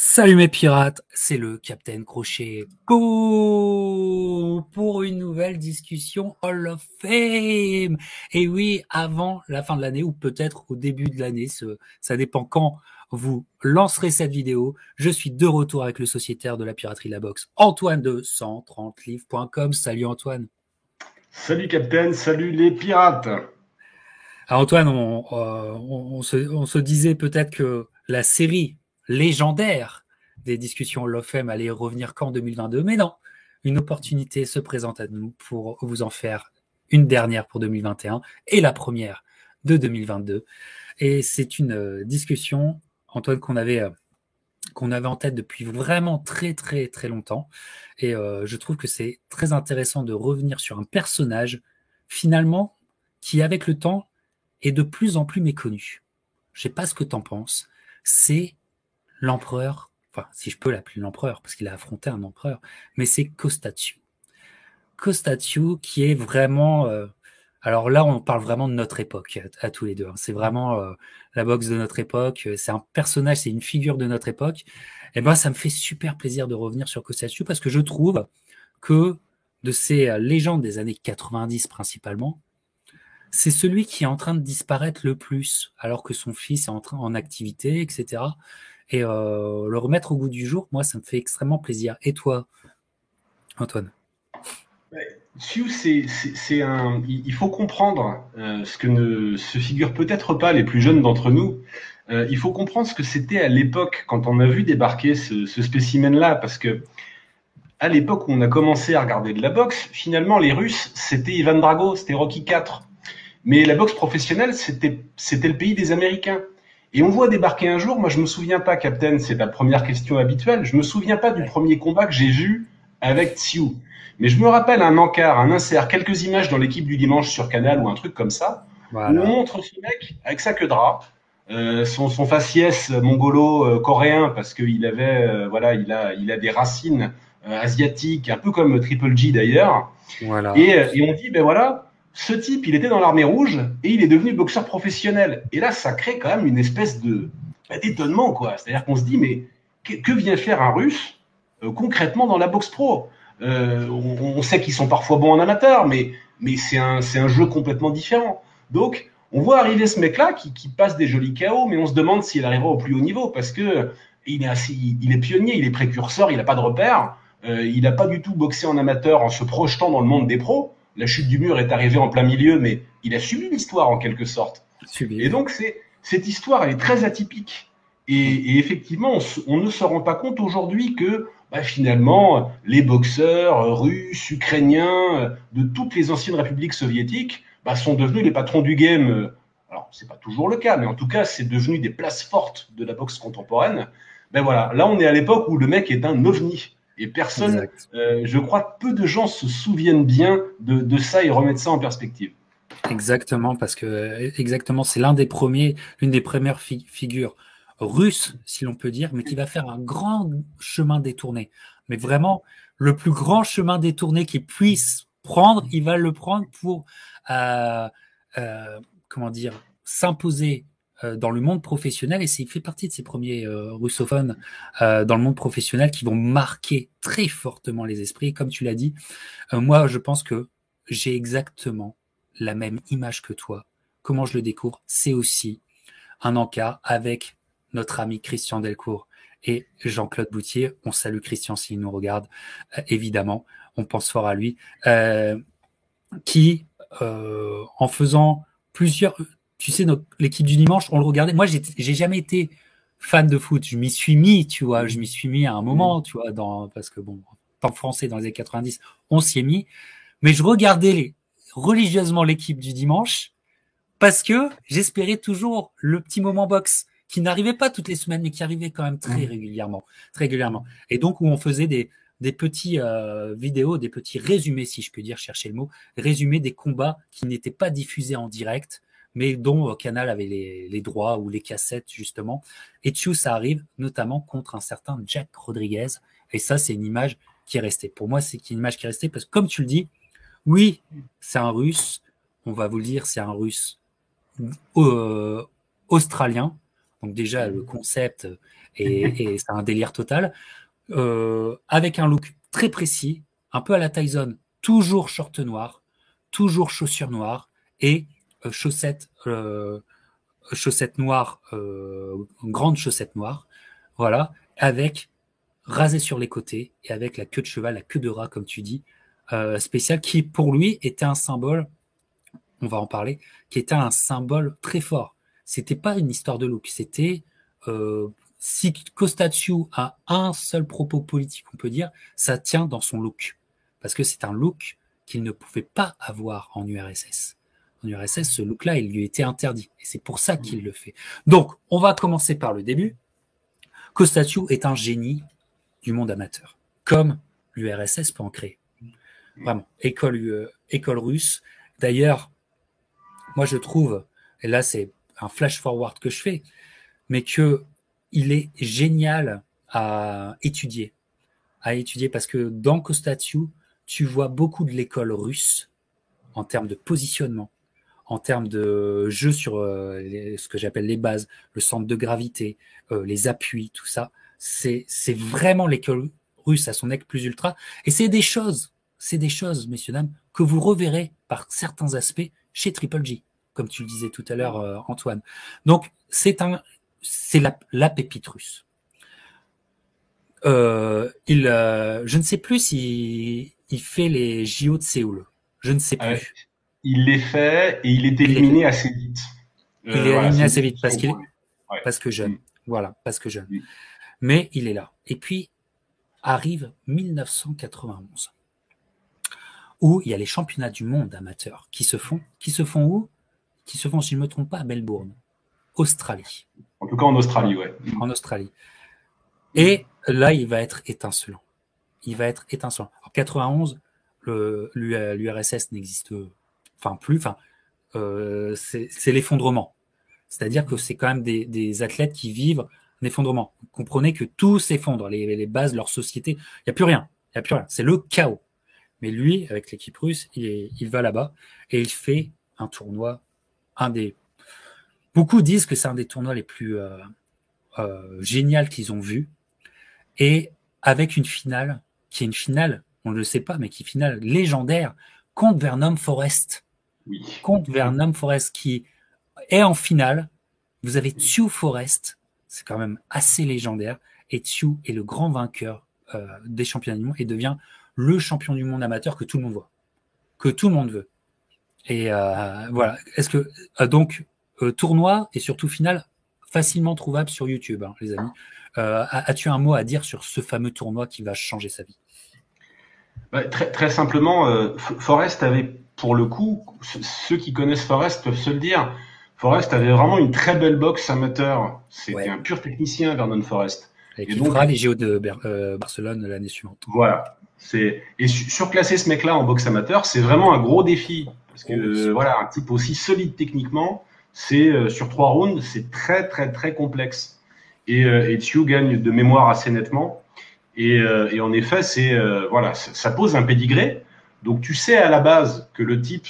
Salut mes pirates, c'est le Capitaine Crochet pour une nouvelle discussion Hall of Fame. Et oui, avant la fin de l'année ou peut-être au début de l'année, ça dépend quand vous lancerez cette vidéo. Je suis de retour avec le sociétaire de la piraterie de la boxe, Antoine de 130livres.com. Salut Antoine. Salut Capitaine, salut les pirates. Alors Antoine, on, euh, se, on se disait peut-être que la série légendaire des discussions LOFM allait revenir qu'en 2022. Mais non, une opportunité se présente à nous pour vous en faire une dernière pour 2021 et la première de 2022. Et c'est une euh, discussion, Antoine, qu'on avait, euh, qu'on avait en tête depuis vraiment très très très longtemps. Et euh, je trouve que c'est très intéressant de revenir sur un personnage finalement qui, avec le temps, est de plus en plus méconnu. Je sais pas ce que tu en penses. C'est l'empereur, enfin, si je peux l'appeler l'empereur, parce qu'il a affronté un empereur, mais c'est Kostatsu. Kostatsu qui est vraiment. Euh, alors là, on parle vraiment de notre époque à, tous les deux. Hein. C'est vraiment euh, la boxe de notre époque. C'est un personnage, c'est une figure de notre époque. Et eh ben, ça me fait super plaisir de revenir sur Kostatsu parce que je trouve que de ces euh, légendes des années 90 principalement, c'est celui qui est en train de disparaître le plus, alors que son fils est en train en activité, etc. Et euh, le remettre au goût du jour, moi, ça me fait extrêmement plaisir. Et toi, Antoine? C'est un. Il faut comprendre euh, ce que ne se figurent peut-être pas les plus jeunes d'entre nous. Euh, il faut comprendre ce que c'était à l'époque quand on a vu débarquer ce, spécimen-là, parce que à l'époque où on a commencé à regarder de la boxe, finalement les Russes c'était Ivan Drago, c'était Rocky 4. Mais la boxe professionnelle c'était le pays des Américains. Et on voit débarquer un jour, moi je me souviens pas, Captain, c'est ta première question habituelle, je me souviens pas du premier combat que j'ai vu avec Tsiu. Mais je me rappelle un encart, un insert, quelques images dans l'équipe du dimanche sur Canal ou un truc comme ça, où on montre ce mec avec sa queue de rat, euh, son, son faciès mongolo-coréen, euh, parce qu'il avait, euh, voilà, il a, il a des racines euh, asiatiques, un peu comme Triple G d'ailleurs. Voilà. Et, et on dit, ben voilà, ce type, il était dans l'armée rouge et il est devenu boxeur professionnel. Et là, ça crée quand même une espèce de bah, d'étonnement, quoi. C'est-à-dire qu'on se dit, mais que, vient faire un Russe euh, concrètement dans la boxe pro? Euh, on, sait qu'ils sont parfois bons en amateur, mais c'est un jeu complètement différent. Donc, on voit arriver ce mec-là qui, passe des jolis chaos, mais on se demande s'il arrivera au plus haut niveau parce que il est il est pionnier, il est précurseur, il n'a pas de repères, euh, il n'a pas du tout boxé en amateur en se projetant dans le monde des pros la chute du mur est arrivée en plein milieu, mais il a subi l'histoire en quelque sorte. Et donc c'est cette histoire elle est très atypique. Et, effectivement, on, ne se rend pas compte aujourd'hui que bah, finalement les boxeurs russes, ukrainiens, de toutes les anciennes républiques soviétiques bah, sont devenus les patrons du game. Alors c'est pas toujours le cas, mais en tout cas c'est devenu des places fortes de la boxe contemporaine. Ben voilà, là on est à l'époque où le mec est un ovni. Et personne, euh, je crois peu de gens se souviennent bien de, ça et remettent ça en perspective. Exactement, parce que exactement, c'est l'un des premiers, l'une des premières figures russes, si l'on peut dire, mais qui va faire un grand chemin détourné. Mais vraiment, le plus grand chemin détourné qu'il puisse prendre, il va le prendre pour, euh, euh, comment dire, s'imposer dans le monde professionnel et c'est fait partie de ces premiers euh, russophones euh, dans le monde professionnel qui vont marquer très fortement les esprits. Comme tu l'as dit, moi je pense que j'ai exactement la même image que toi. Comment je le découvre? C'est aussi un encart avec notre ami Christian Delcourt et Jean-Claude Boutier. On salue Christian s'il nous regarde, évidemment. On pense fort à lui. qui, en faisant plusieurs, tu sais, l'équipe du dimanche, on le regardait. Moi, j'ai jamais été fan de foot. Je m'y suis mis, tu vois. Je m'y suis mis à un moment, tu vois, dans, parce que bon, tant français dans les années 90, on s'y est mis. Mais je regardais les, religieusement l'équipe du dimanche parce que j'espérais toujours le petit moment box qui n'arrivait pas toutes les semaines, mais qui arrivait quand même très régulièrement, très régulièrement. Et donc où on faisait des, des petits euh, vidéos, des petits résumés, si je peux dire, chercher le mot, résumés des combats qui n'étaient pas diffusés en direct, mais dont euh, Canal avait les, droits ou les cassettes justement. Et dessus, ça arrive notamment contre un certain Jack Rodriguez. Et ça, c'est une image qui est restée. Pour moi, c'est une image qui est restée parce que, comme tu le dis, oui, c'est un Russe. On va vous le dire, c'est un Russe euh, australien, Donc déjà, le concept est, c'est un délire total. Euh, avec un look très précis, un peu à la Tyson, toujours short noir, toujours chaussures noires et chaussettes, euh, chaussettes noires, euh, grande chaussette noire, voilà, avec rasé sur les côtés et avec la queue de cheval, la queue de rat, comme tu dis, euh, spécial, qui pour lui était un symbole, on va en parler, qui était un symbole très fort. C'était pas une histoire de look, c'était euh, si Costatio a un seul propos politique, on peut dire, ça tient dans son look. Parce que c'est un look qu'il ne pouvait pas avoir en URSS. En URSS, ce look-là, il lui était interdit. Et c'est pour ça qu'il le fait. Donc, on va commencer par le début. Costatio est un génie du monde amateur, comme l'URSS peut en créer. Vraiment, école, euh, école russe. D'ailleurs, moi je trouve, et là c'est un flash forward que je fais, mais que il est génial à étudier, à étudier parce que dans Kostatsu, tu vois beaucoup de l'école russe en termes de positionnement, en termes de jeu sur euh, ce que j'appelle les bases, le centre de gravité, euh, les appuis, tout ça. C'est c'est vraiment l'école russe à son nec plus ultra, et c'est des choses, c'est des choses, messieurs dames, que vous reverrez par certains aspects chez Triple G, comme tu le disais tout à l'heure, euh, Antoine. Donc c'est un c'est la, la, pépite russe. Euh, il, euh, je ne sais plus s'il il fait les JO de Séoul. Je ne sais plus. Il les fait et il est éliminé assez vite. il est euh, éliminé assez vite parce qu'il parce que jeune. Mm. Voilà, parce que jeune. Mm. Mais il est là. Et puis arrive 1991 où il y a les championnats du monde amateurs qui se font, qui se font où? Qui se font, si je ne me trompe pas, à Melbourne, Australie. En tout cas en Australie, ouais. En Australie. Et là, il va être étincelant. Il va être étincelant. En 91, l'URSS n'existe, enfin plus, enfin, euh, c'est l'effondrement. C'est-à-dire que c'est quand même des, athlètes qui vivent un effondrement. Vous comprenez que tout s'effondre, les, bases, leur société, il n'y a plus rien. Il n'y a plus rien. C'est le chaos. Mais lui, avec l'équipe russe, il, il va là-bas et il fait un tournoi, un des Beaucoup disent que c'est un des tournois les plus euh, euh, géniaux qu'ils ont vus. Et avec une finale, qui est une finale, on ne le sait pas, mais qui est une finale légendaire, contre Vernon Forest. Oui. Contre Vernon Forest, qui est en finale. Vous avez Tsu Forest, c'est quand même assez légendaire. Et Tsu est le grand vainqueur euh, des championnats du monde et devient le champion du monde amateur que tout le monde voit, que tout le monde veut. Et euh, voilà. Est-ce que euh, donc tournoi et surtout finale facilement trouvable sur YouTube, hein, les amis. Euh, as-tu un mot à dire sur ce fameux tournoi qui va changer sa vie? Bah, très, très, simplement, euh, Forrest avait, pour le coup, ceux qui connaissent Forrest peuvent se le dire, Forrest avait vraiment une très belle boxe amateur. C'était un pur technicien, Vernon Forrest. Et, qui fera les JO de Barcelone l'année suivante. Voilà. C'est et surclasser ce mec-là en boxe amateur, c'est vraiment un gros défi parce que oh, voilà, un type aussi solide techniquement, c'est euh, sur trois rounds, c'est très très très complexe. Et, euh, et gagne de mémoire assez nettement. Et, euh, et en effet, c'est voilà, ça pose un pédigré. Donc tu sais à la base que le type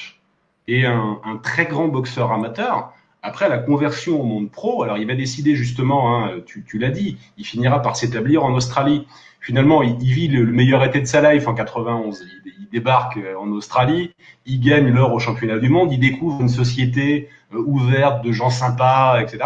est un, un très grand boxeur amateur. Après la conversion au monde pro, alors il va décider justement, hein, tu, tu l'as dit, il finira par s'établir en Australie. Finalement, il, vit le, meilleur été de sa life en 91. Il, il débarque en Australie, il gagne l'or au championnat du monde, il découvre une société euh, ouverte, de gens sympas, etc.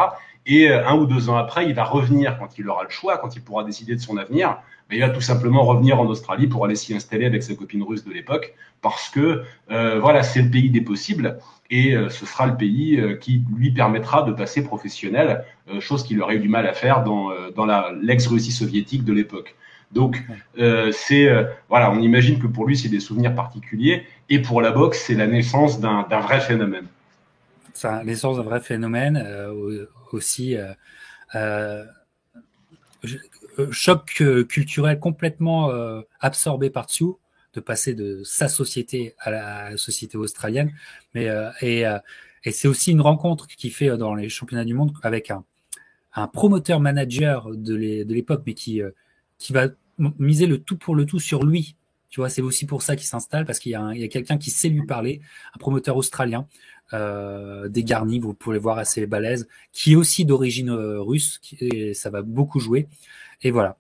Et euh, un ou deux ans après, il va revenir quand il aura le choix, quand il pourra décider de son avenir. Mais il va tout simplement revenir en Australie pour aller s'y installer avec sa copine russe de l'époque, parce que euh, voilà, c'est le pays des possibles et ce sera le pays qui lui permettra de passer professionnel, chose qu'il aurait eu du mal à faire dans, dans la l'ex-Russie soviétique de l'époque. Donc c'est voilà, on imagine que pour lui c'est des souvenirs particuliers et pour la boxe c'est la naissance d'un vrai phénomène ça, l'essence d'un vrai phénomène euh, aussi. Euh, euh, choc culturel complètement absorbé par dessous de passer de sa société à la société australienne. Mais et, et c'est aussi une rencontre qui fait dans les championnats du monde avec un, un promoteur manager de l'époque, mais qui qui va miser le tout pour le tout sur lui. Tu vois, c'est aussi pour ça qu'il s'installe parce qu'il y a, a quelqu'un qui sait lui parler, un promoteur australien euh, dégarni, vous pouvez voir assez balèze, qui est aussi d'origine euh, russe, et ça va beaucoup jouer. Et voilà.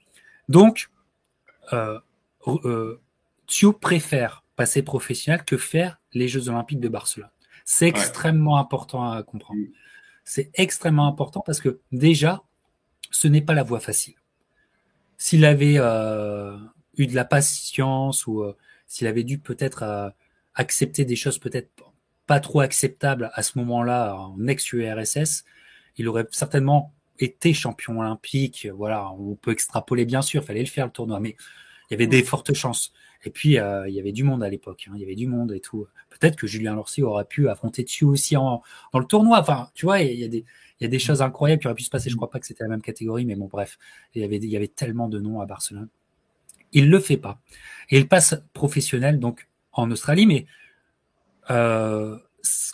Donc, euh, euh, préfère passer professionnel que faire les Jeux Olympiques de Barcelone. C'est extrêmement important à comprendre. C'est extrêmement important parce que déjà, ce n'est pas la voie facile. S'il avait euh, eu de la patience ou s'il avait dû peut-être accepter des choses peut-être pas trop acceptables à ce moment-là en ex-URSS, il aurait certainement été champion olympique. Voilà, on peut extrapoler bien sûr, fallait le faire le tournoi, mais il y avait des fortes chances. Et puis, euh, il y avait du monde à l'époque. Hein. Il y avait du monde et tout. Peut-être que Julien Lorcy aurait pu affronter dessus aussi en, dans le tournoi. Enfin, tu vois, il y a des, il y a des choses incroyables qui auraient pu se passer. Je crois pas que c'était la même catégorie, mais bon, bref. Il y avait, il y avait tellement de noms à Barcelone. Il le fait pas. Et il passe professionnel, donc, en Australie, mais, euh,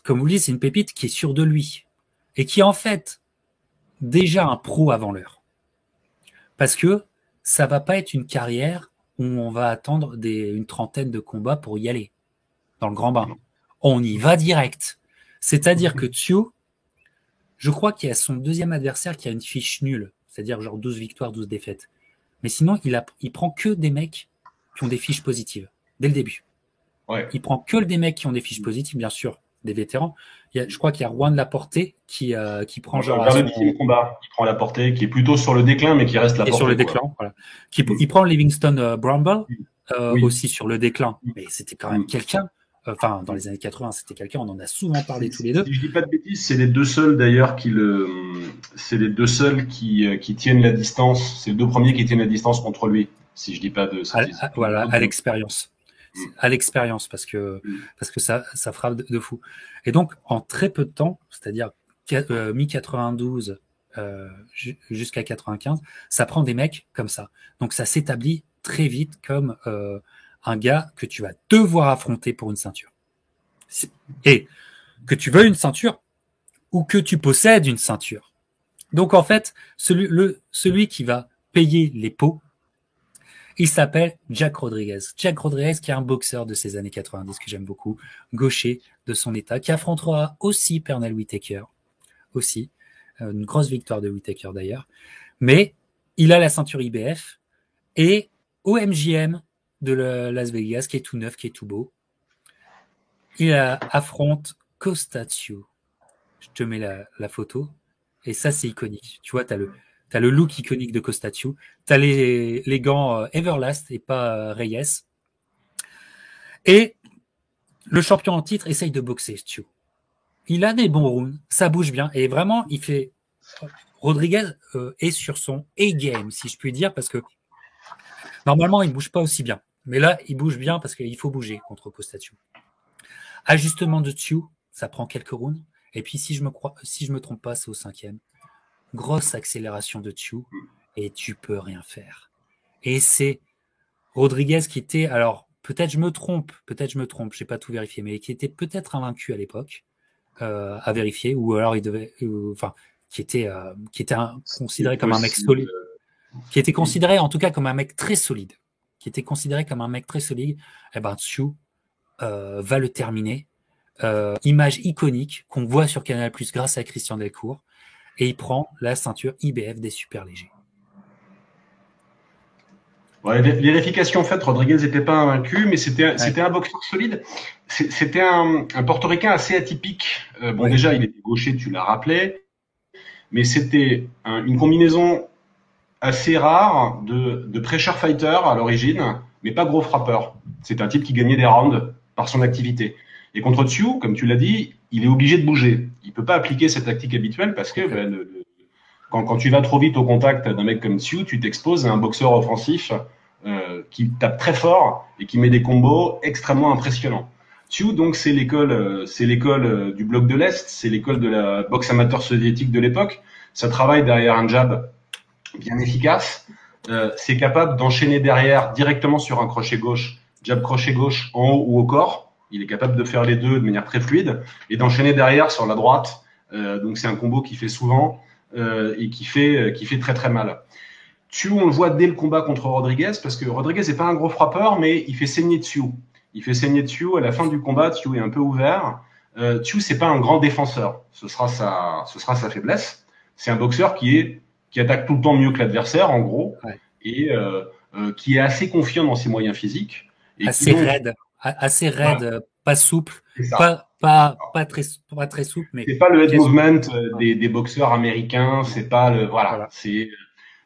comme vous le dites, c'est une pépite qui est sûre de lui. Et qui est en fait déjà un pro avant l'heure. Parce que ça va pas être une carrière où on va attendre des, une trentaine de combats pour y aller dans le grand bain. On y va direct. C'est-à-dire que Tio, je crois qu'il y a son deuxième adversaire qui a une fiche nulle, c'est-à-dire genre 12 victoires, 12 défaites. Mais sinon, il, a, il prend que des mecs qui ont des fiches positives dès le début. Ouais. Il prend que des mecs qui ont des fiches positives, bien sûr, des vétérans. Il y a, je crois qu'il y a Juan Laporté qui, euh, qui prend genre. Vers le combat, il prend Laporté, qui est plutôt sur le déclin, mais qui reste la sur le déclin, voilà. Qui, mm. Il prend Livingston euh, Bramble, euh, aussi sur le déclin, mais c'était quand même mm. quelqu'un. Enfin, dans les années 80, c'était quelqu'un, on en a souvent parlé tous les deux. Si je dis pas de bêtises, c'est les deux seuls d'ailleurs qui le, c'est les deux seuls qui, euh, qui tiennent la distance. C'est les deux premiers qui tiennent la distance contre lui. Si je dis pas de. À, voilà, à l'expérience. À l'expérience, parce que, parce que ça, ça frappe de fou. Et donc, en très peu de temps, c'est-à-dire euh, mi-92 euh, jusqu'à 95, ça prend des mecs comme ça. Donc, ça s'établit très vite comme euh, un gars que tu vas devoir affronter pour une ceinture. Et que tu veux une ceinture ou que tu possèdes une ceinture. Donc, en fait, celui, le, celui qui va payer les pots, il s'appelle Jack Rodriguez. Jack Rodriguez, qui est un boxeur de ces années 90 que j'aime beaucoup, gaucher de son état, qui affrontera aussi Pernell Whitaker, aussi euh, une grosse victoire de Whitaker d'ailleurs. Mais il a la ceinture IBF et MGM de Las Vegas, qui est tout neuf, qui est tout beau, il affronte Costatio. Je te mets la, photo. Et ça, c'est iconique. Tu vois, tu le, T'as le look iconique de Costatio. T'as les, les gants euh, Everlast et pas euh, Reyes. Et le champion en titre essaye de boxer Stu. Il a des bons rounds, ça bouge bien. Et vraiment, il fait. Rodriguez euh, est sur son A-game, si je puis dire, parce que normalement, il bouge pas aussi bien. Mais là, il bouge bien parce qu'il faut bouger contre Costatio. Ajustement de Stu, ça prend quelques rounds. Et puis, si je me si me trompe pas, c'est au cinquième grosse accélération de Tchou et tu peux rien faire. Et c'est Rodriguez qui était, alors peut-être je me trompe, peut-être je me trompe, j'ai pas tout vérifié, mais qui était peut-être invaincu à l'époque, euh, à vérifier, ou alors il devait, enfin, qui était, euh, qui était considéré comme un mec solide, qui était considéré en tout cas comme un mec très solide, qui était considéré comme un mec très solide. Eh ben Tchou euh, va le terminer. image iconique qu'on voit sur Canal Plus grâce à Christian Delcourt et il prend la ceinture IBF des super légers. Ouais, vérification faite, Rodriguez n'était pas invaincu, mais c'était c'était un boxeur solide. C'était un, un portoricain assez atypique. Euh, bon, déjà, il était gaucher, tu l'as rappelé, mais c'était une combinaison assez rare de, de pressure fighter à l'origine, mais pas gros frappeur. C'est un type qui gagnait des rounds par son activité. Et contre Tsu, comme tu l'as dit, il est obligé de bouger. Il peut pas appliquer cette tactique habituelle parce que ben, quand, quand, tu vas trop vite au contact d'un mec comme Tsu, tu t'exposes à un boxeur offensif euh, qui tape très fort et qui met des combos extrêmement impressionnants. Tsu, donc, c'est l'école, euh, c'est l'école euh, du bloc de l'Est, c'est l'école de la boxe amateur soviétique de l'époque. Ça travaille derrière un jab bien efficace. Euh, c'est capable d'enchaîner derrière directement sur un crochet gauche, jab crochet gauche en haut ou au corps il est capable de faire les deux de manière très fluide et d'enchaîner derrière sur la droite. Euh, donc c'est un combo qui fait souvent euh, et qui fait euh, qui fait très très mal. Tu on le voit dès le combat contre Rodriguez parce que Rodriguez n'est pas un gros frappeur mais il fait saigner dessus. Il fait saigner dessus à la fin du combat. Tu est un peu ouvert. euh, Tsu, c'est pas un grand défenseur. Ce sera sa, ce sera sa faiblesse. C'est un boxeur qui est, qui attaque tout le temps mieux que l'adversaire, en gros, et euh, euh, qui est assez confiant dans ses moyens physiques. Et assez raide, assez raide, pas souple, pas, pas, pas, très, pas très souple, mais. C'est pas le head movement euh, des, des, boxeurs américains, c'est pas le, voilà, c'est,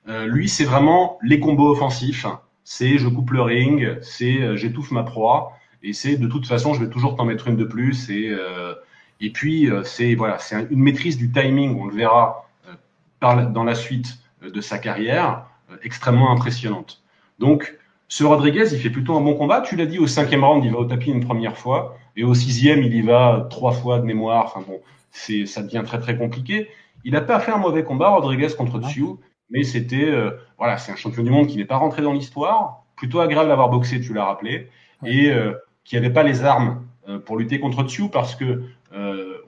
euh, lui, c'est vraiment les combos offensifs. C'est je coupe le ring, c'est euh, j'étouffe ma proie, et c'est de toute façon, je vais toujours t'en mettre une de plus. Et, euh, et puis, c'est voilà, c'est une maîtrise du timing, on le verra par, dans la suite de sa carrière, extrêmement impressionnante. Donc, ce Rodriguez, il fait plutôt un bon combat. Tu l'as dit, au cinquième round, il va au tapis une première fois. Et au sixième, il y va trois fois de mémoire. Enfin bon, c'est, ça devient très très compliqué. Il n'a pas fait un mauvais combat, Rodriguez contre Tsu mais c'était euh, voilà, c'est un champion du monde qui n'est pas rentré dans l'histoire, plutôt agréable d'avoir boxé, tu l'as rappelé, et euh, qui n'avait pas les armes euh, pour lutter contre Tsu parce que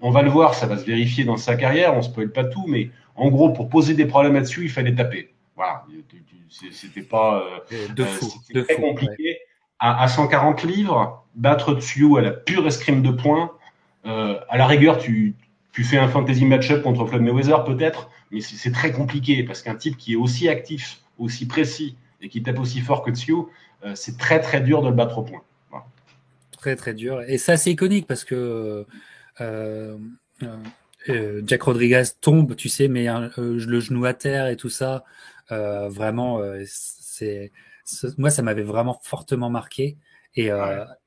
on va le voir, ça va se vérifier dans sa carrière, on spoil pas tout, mais en gros, pour poser des problèmes à Tsu, il fallait taper. Voilà, c'était pas de fou, très compliqué. À, à, 140 livres, battre Tsu à la pure escrime de points, à la rigueur, tu, tu fais un fantasy match-up contre Floyd Mayweather peut-être, mais c'est très compliqué parce qu'un type qui est aussi actif, aussi précis et qui tape aussi fort que Tsu, euh, c'est très très dur de le battre au point. Très très dur. Et ça c'est iconique parce que euh, euh, Jack Rodriguez tombe, tu sais, mais le genou à terre et tout ça, vraiment, c'est moi ça m'avait vraiment fortement marqué. Et,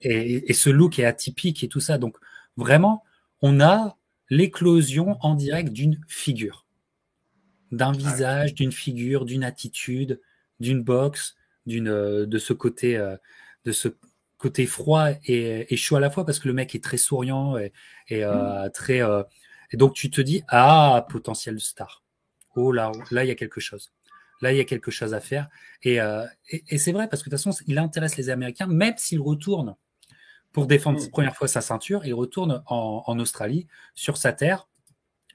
et, et, ce look est atypique et tout ça. Donc vraiment, on a l'éclosion en direct d'une figure d'un visage, d'une figure, d'une attitude, d'une boxe, d'une euh, de ce côté euh, de ce côté froid et, chaud à la fois parce que le mec est très souriant et, euh, mmh. très et donc tu te dis ah potentiel star. Oh là là il y a quelque chose. Là il y a quelque chose à faire et, et, c'est vrai parce que de toute façon il intéresse les Américains même s'il retourne pour défendre mmh. première fois sa ceinture, il retourne en, en Australie sur sa terre.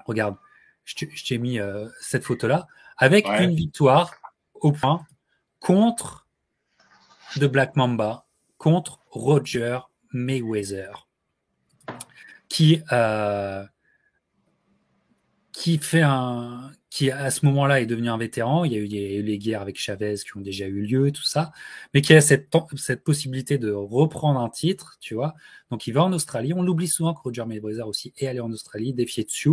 Regarde, je t'ai mis euh, cette photo-là, avec une victoire au point contre de Black Mamba, contre Roger Mayweather, qui, euh, qui fait un, qui à ce moment-là est devenu un vétéran. Il y a eu les guerres avec Chavez qui ont déjà eu lieu et tout ça, mais qui a cette, cette possibilité de reprendre un titre, tu vois. Donc il va en Australie. On l'oublie souvent que Roger Mayweather aussi est allé en Australie, défier Tsu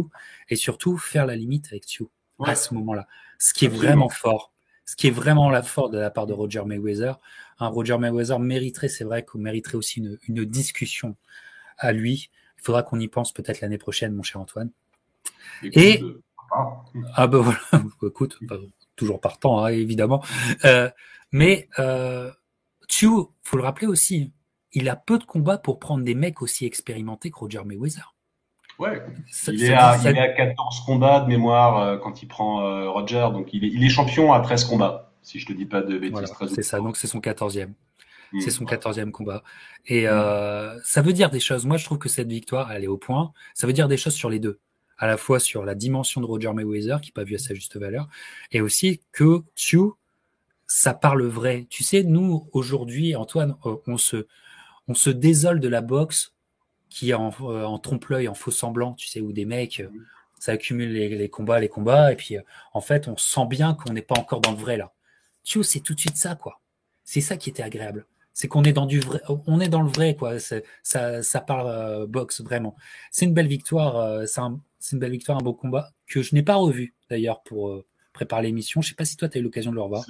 et surtout faire la limite avec Tsu à ce moment-là. Ce qui est vraiment fort. Ce qui est vraiment la force de la part de Roger Mayweather. Un Roger Mayweather mériterait, c'est vrai qu'on mériterait aussi une, une discussion à lui. Il faudra qu'on y pense peut-être l'année prochaine, mon cher Antoine. Et, ah ben voilà, écoute, toujours partant, hein, évidemment. Euh, mais euh, Tsu, faut le rappeler aussi, il a peu de combats pour prendre des mecs aussi expérimentés que Roger Mayweather. Ouais, il, est à, 14 combats de mémoire euh, quand il prend euh, Roger, donc il est, il est, champion à 13 combats, si je te dis pas de bêtises. c'est ça, donc c'est son 14e. Hmm. C'est son 14e combat. Et euh, ça veut dire des choses. Moi, je trouve que cette victoire, elle est au point. Ça veut dire des choses sur les deux à la fois sur la dimension de Roger Mayweather, qui n'est pas vu à sa juste valeur, et aussi que Tsu, ça parle vrai. Tu sais, nous, aujourd'hui, Antoine, euh, on se, on se désole de la boxe qui est en, euh, en trompe-l'œil, en faux semblant, tu sais, où des mecs, euh, ça accumule les, combats, les combats, et puis en fait, on sent bien qu'on n'est pas encore dans le vrai là. Tsu, c'est tout de suite ça, quoi. C'est ça qui était agréable c'est qu'on est dans du vrai, on est dans le vrai, quoi. Ça, ça parle boxe vraiment. C'est une belle victoire. c'est un, c'est une belle victoire, un beau combat que je n'ai pas revu d'ailleurs pour euh, préparer l'émission. Je ne sais pas si toi tu as eu l'occasion de le revoir.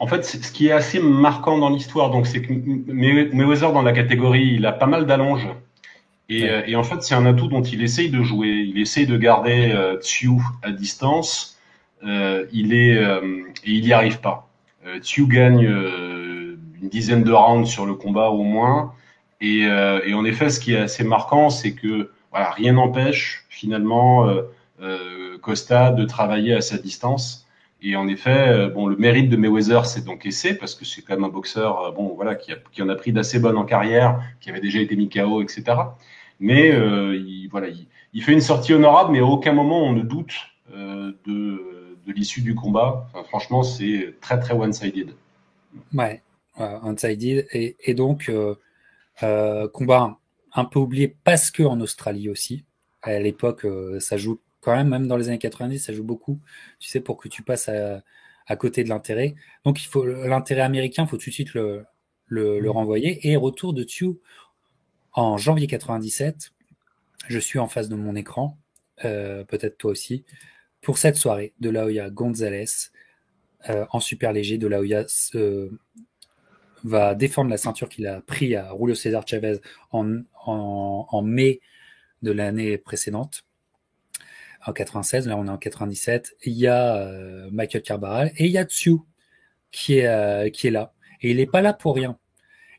En fait, ce qui est assez marquant dans l'histoire, donc c'est que Mayweather dans la catégorie, il a pas mal d'allonges. Et, euh, et, en fait, c'est un atout dont il essaye de jouer. Il essaye de garder euh, Tsu à distance. Euh, il est et il n'y arrive pas. Tsu gagne une dizaine de rounds sur le combat au moins. Et, et en effet, ce qui est assez marquant, c'est que rien n'empêche finalement euh, euh, Costa de travailler à sa distance. Et en effet, euh, bon, le mérite de Mayweather, c'est donc essai parce que c'est quand même un boxeur, bon, voilà, qui, a, qui en a pris d'assez bonnes en carrière, qui avait déjà été mis KO, etc. Mais il, voilà, il, fait une sortie honorable, mais à aucun moment on ne doute de, de l'issue du combat. Franchement, c'est très très one-sided. Ouais, one-sided. Et, et, donc, combat un peu oublié parce que en Australie aussi. À l'époque, ça joue quand même, même dans les années 90, ça joue beaucoup, tu sais, pour que tu passes à, côté de l'intérêt. Donc, il faut l'intérêt américain, il faut tout de suite le, le, le, renvoyer. Et retour de Tue en janvier 97. Je suis en face de mon écran, euh, peut-être toi aussi, pour cette soirée de Laoya Gonzalez euh, en super léger. De Laoya euh, va défendre la ceinture qu'il a pris à Julio César Chavez en, en, mai de l'année précédente en 96, là on est en 97, il y a euh, Michael Carbaral et il y a Tsu qui est, euh, qui est là. Et il n'est pas là pour rien.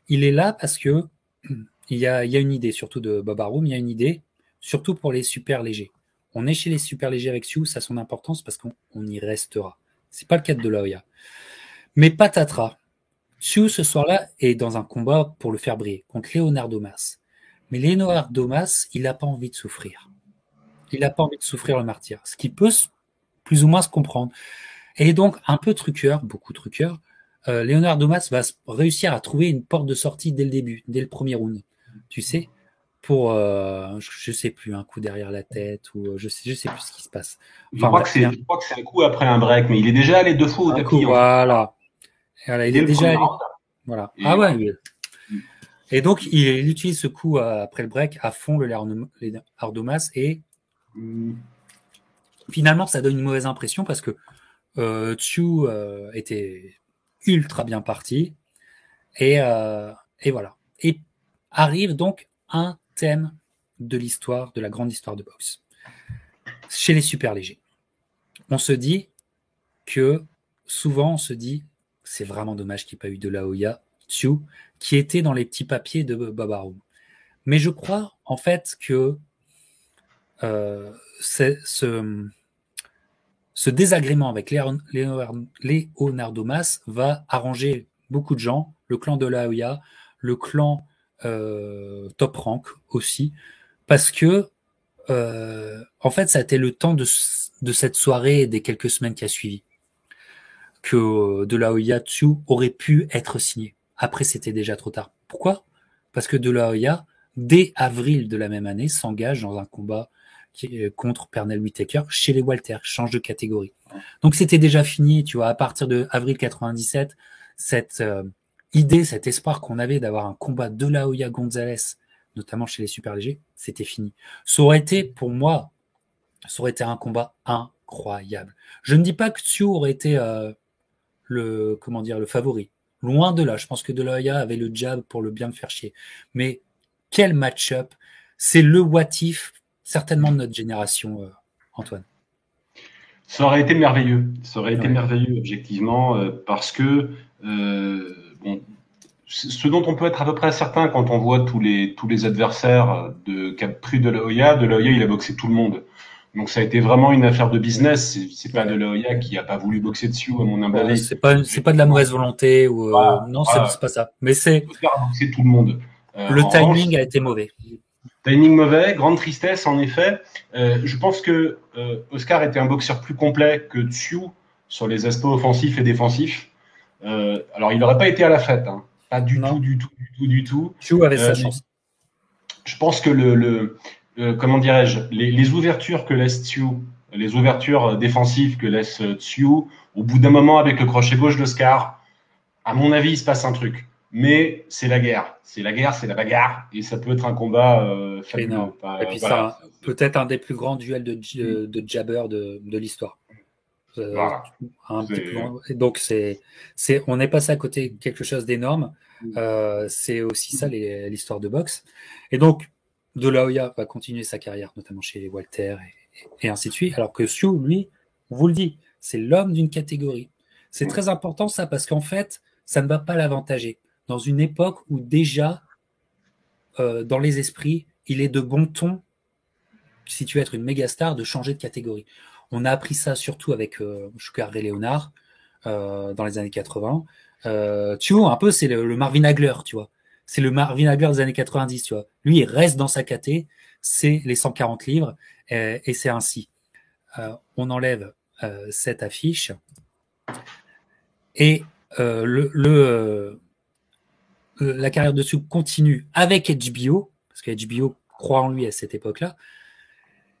Il est là parce que il y a, il y a une idée, surtout de Bob Arum, il y a une idée, surtout pour les super légers. On est chez les super légers avec Tsu, ça a son importance parce qu'on y restera. C'est pas le cas de Laoya. Mais patatras, Tsu ce soir-là est dans un combat pour le faire briller contre Leonardo Mas. Mais Leonardo Mas, il n'a pas envie de souffrir. Il n'a pas envie de souffrir le martyr, ce qui peut plus ou moins se comprendre. Et donc, un peu truqueur, beaucoup truqueur, euh, Léonard Domas va réussir à trouver une porte de sortie dès le début, dès le premier round. Tu sais, pour, euh, je, sais plus, un coup derrière la tête ou euh, je sais, je sais plus ce qui se passe. je, crois que c'est, un coup après un break, mais il est déjà allé deux fois au tapis. Voilà. Voilà. il est déjà allé. Voilà. ah ouais. Et donc, il, utilise ce coup après le break à fond, le Léonard Domas, et Finalement, ça donne une mauvaise impression parce que euh, Tsu euh, était ultra bien parti. Et, euh, et voilà. Et arrive donc un thème de l'histoire, de la grande histoire de boxe. Chez les super légers. On se dit que souvent on se dit c'est vraiment dommage qu'il n'y ait pas eu de Laoya Tsu qui était dans les petits papiers de Babaru. Mais je crois en fait que euh, ce, désagrément avec Leonardo Mas va arranger beaucoup de gens, le clan de la Hoya, le clan euh, Top Rank aussi, parce que euh, en fait, ça a été le temps de, de, cette soirée et des quelques semaines qui a suivi que De La Hoya Tsu aurait pu être signé. Après, c'était déjà trop tard. Pourquoi? Parce que De La Hoya, dès avril de la même année, s'engage dans un combat contre Pernell Whitaker chez les Walter, change de catégorie. Donc c'était déjà fini, tu vois, à partir de avril 97, cette euh, idée, cet espoir qu'on avait d'avoir un combat de la Hoya Gonzalez, notamment chez les super légers, c'était fini. Ça aurait été, pour moi, ça aurait été un combat incroyable. Je ne dis pas que Tsu aurait été euh, le, comment dire, le favori. Loin de là. Je pense que De La Hoya avait le jab pour le bien me faire chier. Mais quel match-up. C'est le what if certainement de notre génération, euh, Antoine. Ça aurait été merveilleux. Ça aurait été merveilleux, objectivement, euh, parce que euh, bon, ce dont on peut être à peu près certain quand on voit tous les tous les adversaires de pris de l'Oya, de l'Oya, il a boxé tout le monde. Donc ça a été vraiment une affaire de business. C'est pas de l'Oya qui a pas voulu boxer dessus, à mon humble avis. C'est pas c'est pas de la mauvaise volonté ou non, c'est pas ça. Mais c'est tout le monde. le timing a été mauvais. Timing mauvais, grande tristesse en effet. Euh, je pense que euh, Oscar était un boxeur plus complet que Tsu sur les aspects offensifs et défensifs. Euh, alors il n'aurait pas été à la fête, hein. pas du tout, du tout, du tout, du tout. Tsu avait sa chance. Je pense que le, le comment dirais-je, les, les, ouvertures que laisse Tsu, les ouvertures défensives que laisse Tsu, au bout d'un moment avec le crochet gauche d'Oscar, à mon avis, il se passe un truc mais c'est la guerre. C'est la guerre, c'est la bagarre, et ça peut être un combat euh, et puis ça, peut-être un des plus grands duels de, de jabber de, de l'histoire. Euh, donc c'est, c'est, on est passé à côté de quelque chose d'énorme. Mm. Euh, c'est aussi ça l'histoire de boxe. Et donc De La Hoya va continuer sa carrière, notamment chez Walter et, ainsi de suite. Alors que Siu, lui, on vous le dit, c'est l'homme d'une catégorie. C'est très important ça parce qu'en fait, ça ne va pas l'avantager dans une époque où déjà, euh, dans les esprits, il est de bon ton, si tu veux être une méga star, de changer de catégorie. On a appris ça surtout avec euh, et Léonard euh, dans les années 80. Euh, tu un peu, c'est le, Marvin Hagler, tu vois. C'est le Marvin Hagler des années 90, tu vois. Lui, il reste dans sa caté, c'est les 140 livres, et c'est ainsi. on enlève cette affiche. Et la carrière de Sue continue avec HBO, parce que HBO croit en lui à cette époque-là.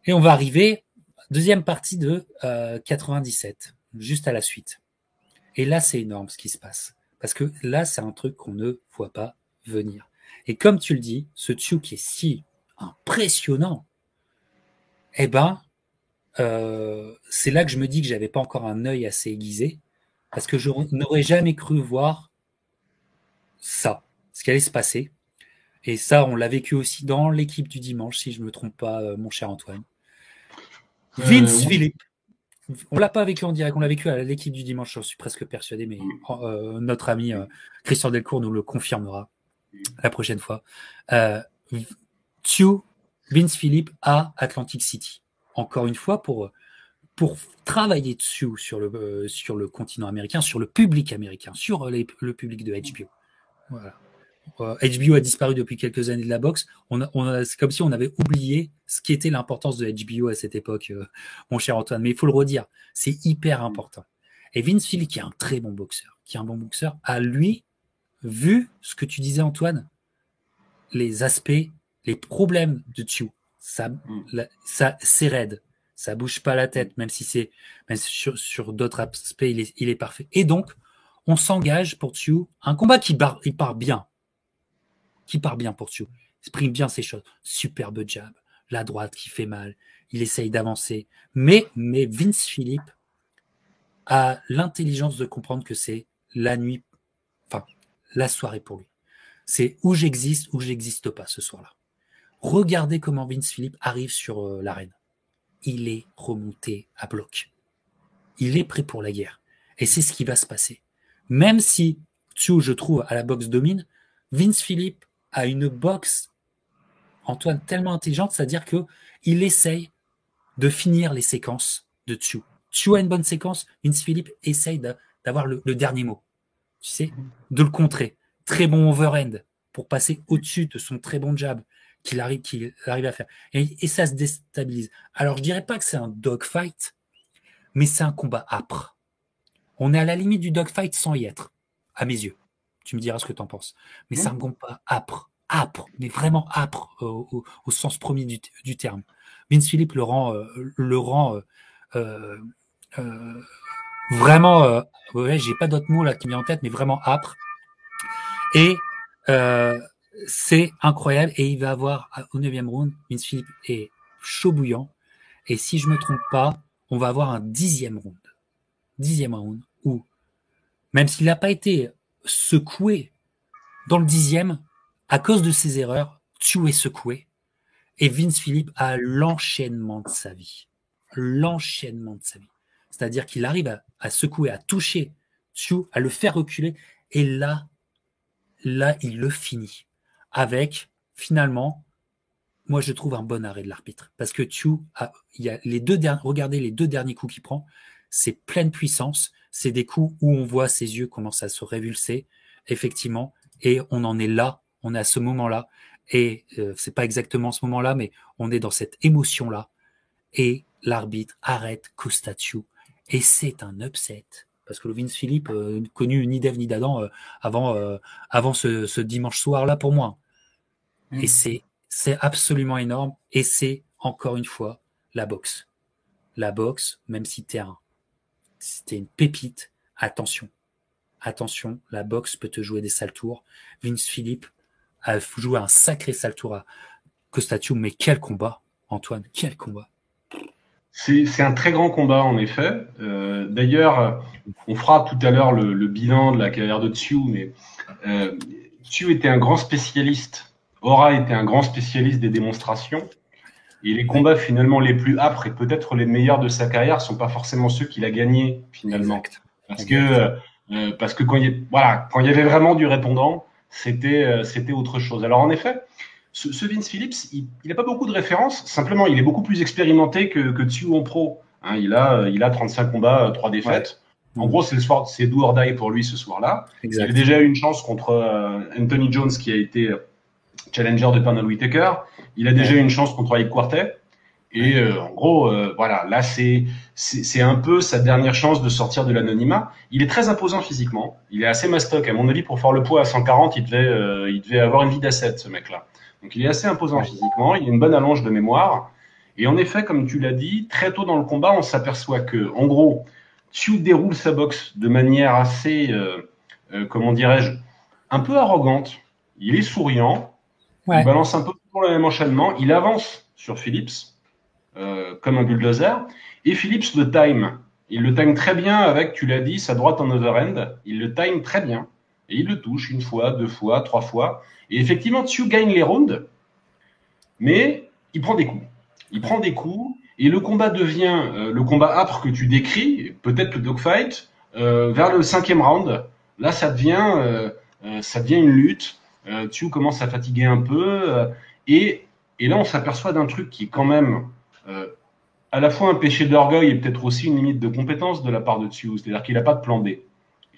Et on va arriver, deuxième partie de 97, euh, juste à la suite. Et là, c'est énorme ce qui se passe. Parce que là, c'est un truc qu'on ne voit pas venir. Et comme tu le dis, ce Tsu qui est si impressionnant, eh ben, euh, c'est là que je me dis que j'avais pas encore un œil assez aiguisé, parce que je n'aurais jamais cru voir ça, ce qui allait se passer. Et ça, on l'a vécu aussi dans l'équipe du dimanche, si je ne me trompe pas, euh, mon cher Antoine. Euh, Vince Philippe. On l'a pas vécu en direct, on l'a vécu à l'équipe du dimanche, j'en suis presque persuadé, mais notre ami Christian Delcourt nous le confirmera la prochaine fois. Euh, Vince Philippe à Atlantic City. Encore une fois, pour, pour travailler dessus sur le, euh, sur le continent américain, sur le public américain, sur le public de HBO. HBO euh, a disparu depuis quelques années de la boxe. C'est comme si on avait oublié ce qui était l'importance de HBO à cette époque, euh, mon cher Antoine. Mais il faut le redire, c'est hyper important. Et Vince Philippe, qui est un très bon boxeur, qui est un bon boxeur, a lui vu ce que tu disais, Antoine, les aspects, les problèmes de Tio. Ça, mm. ça c'est raide. Ça bouge pas la tête, même si c'est, sur, sur d'autres aspects, il est, il est parfait. Et donc, on s'engage pour Tio. Un combat qui part, il part bien. Qui part bien pour Tio. Il exprime bien ses choses. Superbe jab. La droite qui fait mal. Il essaye d'avancer. Mais, mais Vince Philippe a l'intelligence de comprendre que c'est la nuit, la soirée pour lui. C'est où j'existe, ou j'existe pas ce soir-là. Regardez comment Vince Philippe arrive sur euh, l'arène. Il est remonté à bloc. Il est prêt pour la guerre. Et c'est ce qui va se passer. Même si Tio, je trouve, à la boxe domine, Vince Philippe a une boxe, Antoine, tellement intelligente, c'est-à-dire que il essaye de finir les séquences de Tio. Tio a une bonne séquence, Vince Philippe essaye d'avoir le dernier mot tu sais, de le contrer. Très bon overhand pour passer au-dessus de son très bon jab qu'il arrive, à faire. Et, ça se déstabilise. Alors, je dirais pas que c'est un dogfight, mais c'est un combat âpre. On est à la limite du dogfight sans y être, à mes yeux. Tu me diras ce que tu en penses. Mais c'est un combat âpre, âpre, mais vraiment âpre au, sens premier du, terme. Vince Philippe le rend, euh, vraiment, euh, ouais, j'ai pas d'autres mots là qui me viennent en tête, mais vraiment âpre. Et euh, c'est incroyable. Et il va avoir au 9 round, Vince Philippe est chaud bouillant. Et si je me trompe pas, on va avoir un dixième round. Dixième round où, même s'il n'a pas été secoué dans le dixième, à cause de ses erreurs, tu es secoué. Et Vince Philippe a l'enchaînement de sa vie. L'enchaînement de sa vie. C'est-à-dire qu'il arrive à, secouer, à toucher Tsu, à le faire reculer. Et là, là, il le finit. Avec, finalement, moi, je trouve un bon arrêt de l'arbitre. Parce que Tsu, a, il y a les deux derniers, regardez les deux derniers coups qu'il prend. C'est pleine puissance. C'est des coups où on voit ses yeux commencer à se révulser, effectivement. Et on en est là. On est à ce moment-là. Et euh, c'est pas exactement ce moment-là, mais on est dans cette émotion-là. Et l'arbitre arrête Costatio et c'est un upset. Parce que le Vince Philippe, euh, connu ni d'Ève ni d'Adam euh, avant, euh, avant ce, ce, dimanche soir-là pour moi. Mm. Et c'est, c'est absolument énorme. Et c'est, encore une fois, la boxe. La boxe, même si t'es un, c'était une pépite, attention. Attention, la boxe peut te jouer des sales tours. Vince Philippe a joué un sacré sale tour à Costatium, mais quel combat, Antoine, quel combat. C'est un très grand combat en effet. Euh, D'ailleurs, on fera tout à l'heure le, le, bilan de la carrière de Tsu, mais euh, Tsu était un grand spécialiste. Aura était un grand spécialiste des démonstrations. Et les combats finalement les plus âpres et peut-être les meilleurs de sa carrière sont pas forcément ceux qu'il a gagnés finalement. Parce que euh, parce que quand il voilà quand il y avait vraiment du répondant, c'était euh, c'était autre chose. Alors en effet, ce, Vince Phillips, il n'a pas beaucoup de références. Simplement, il est beaucoup plus expérimenté que, que Tsu en pro. Hein, il, a, il a 35 combats, 3 défaites. En gros, c'est le soir, c'est do or die pour lui ce soir-là. Il a déjà eu une chance contre euh, Anthony Jones qui a été euh, challenger de Pernell Whitaker. Il a déjà eu une chance contre Ike Quartet. Et euh, en gros, voilà, là c'est c'est un peu sa dernière chance de sortir de l'anonymat. Il est très imposant physiquement. Il est assez mastoc. À mon avis, pour faire le poids à 140, il devait il devait avoir une vie d'asset ce mec-là. Donc il est assez imposant physiquement, il a une bonne allonge de mémoire. Et en effet, comme tu l'as dit, très tôt dans le combat, on s'aperçoit que, en gros, Tsu déroule sa boxe de manière assez, euh, euh, comment dirais-je, un peu arrogante. Il est souriant, il balance un peu pour le même enchaînement, il avance sur Phillips euh, comme un bulldozer, et Phillips le time. Il le time très bien avec, tu l'as dit, sa droite en overhand. Il le time très bien. Et il le touche une fois, deux fois, trois fois. Et effectivement, Tsu gagne les rounds, mais il prend des coups. Il prend des coups et le combat devient euh, le combat âpre que tu décris, peut-être le dogfight, euh, vers le cinquième round. Là, ça devient, euh, une lutte. Tsu commence à fatiguer un peu et, et là, on s'aperçoit d'un truc qui est quand même à la fois un péché d'orgueil et peut-être aussi une limite de compétence de la part de Tsu. C'est-à-dire qu'il n'a pas de plan B.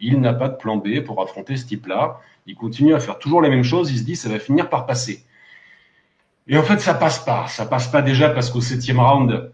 Il n'a pas de plan B pour affronter ce type-là. Il continue à faire toujours les mêmes choses. Il se dit, ça va finir par passer. Et en fait, ça passe pas. Ça passe pas déjà parce qu'au septième round,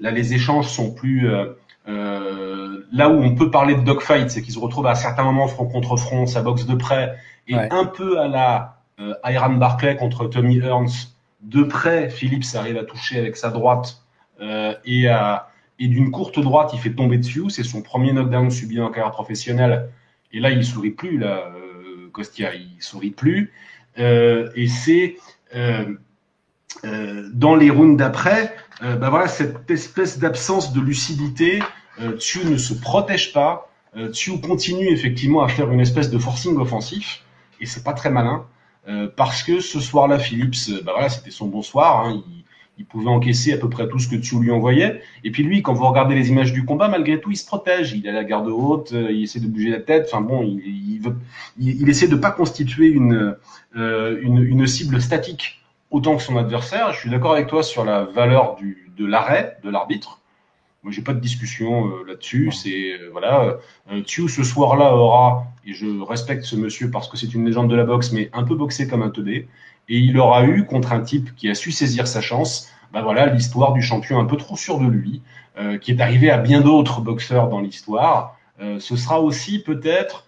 là, les échanges sont plus. Euh, euh, là où on peut parler de dogfight, c'est qu'ils se retrouvent à certains moments front contre front, ça boxe de près, et un peu à la euh, Iron Barclay contre Tommy Hearns. De près, Phillips arrive à toucher avec sa droite euh, et, à, et d'une courte droite, il fait tomber dessus. C'est son premier knockdown subi en carrière professionnelle. Et là, il sourit plus, là, euh, Costia, il sourit plus. Euh, et c'est euh, dans les rounds d'après, bah voilà, cette espèce d'absence de lucidité, Tsu ne se protège pas, Tsu continue effectivement à faire une espèce de forcing offensif, et c'est pas très malin, parce que ce soir-là, Phillips, bah voilà, c'était son bon soir, hein, il, pouvait encaisser à peu près tout ce que Tsu lui envoyait, et puis lui, quand vous regardez les images du combat, malgré tout, il se protège, il a la garde haute, il essaie de bouger la tête, enfin bon, il, il, veut, essaie de pas constituer une, une, une cible statique autant que son adversaire. Je suis d'accord avec toi sur la valeur du, de l'arrêt de l'arbitre. Moi, j'ai pas de discussion euh, là-dessus. C'est euh, voilà, euh, ce soir-là aura, et je respecte ce monsieur parce que c'est une légende de la boxe, mais un peu boxé comme un teubé, et il aura eu contre un type qui a su saisir sa chance. Ben voilà, l'histoire du champion un peu trop sûr de lui, euh, qui est arrivé à bien d'autres boxeurs dans l'histoire. Ce sera aussi peut-être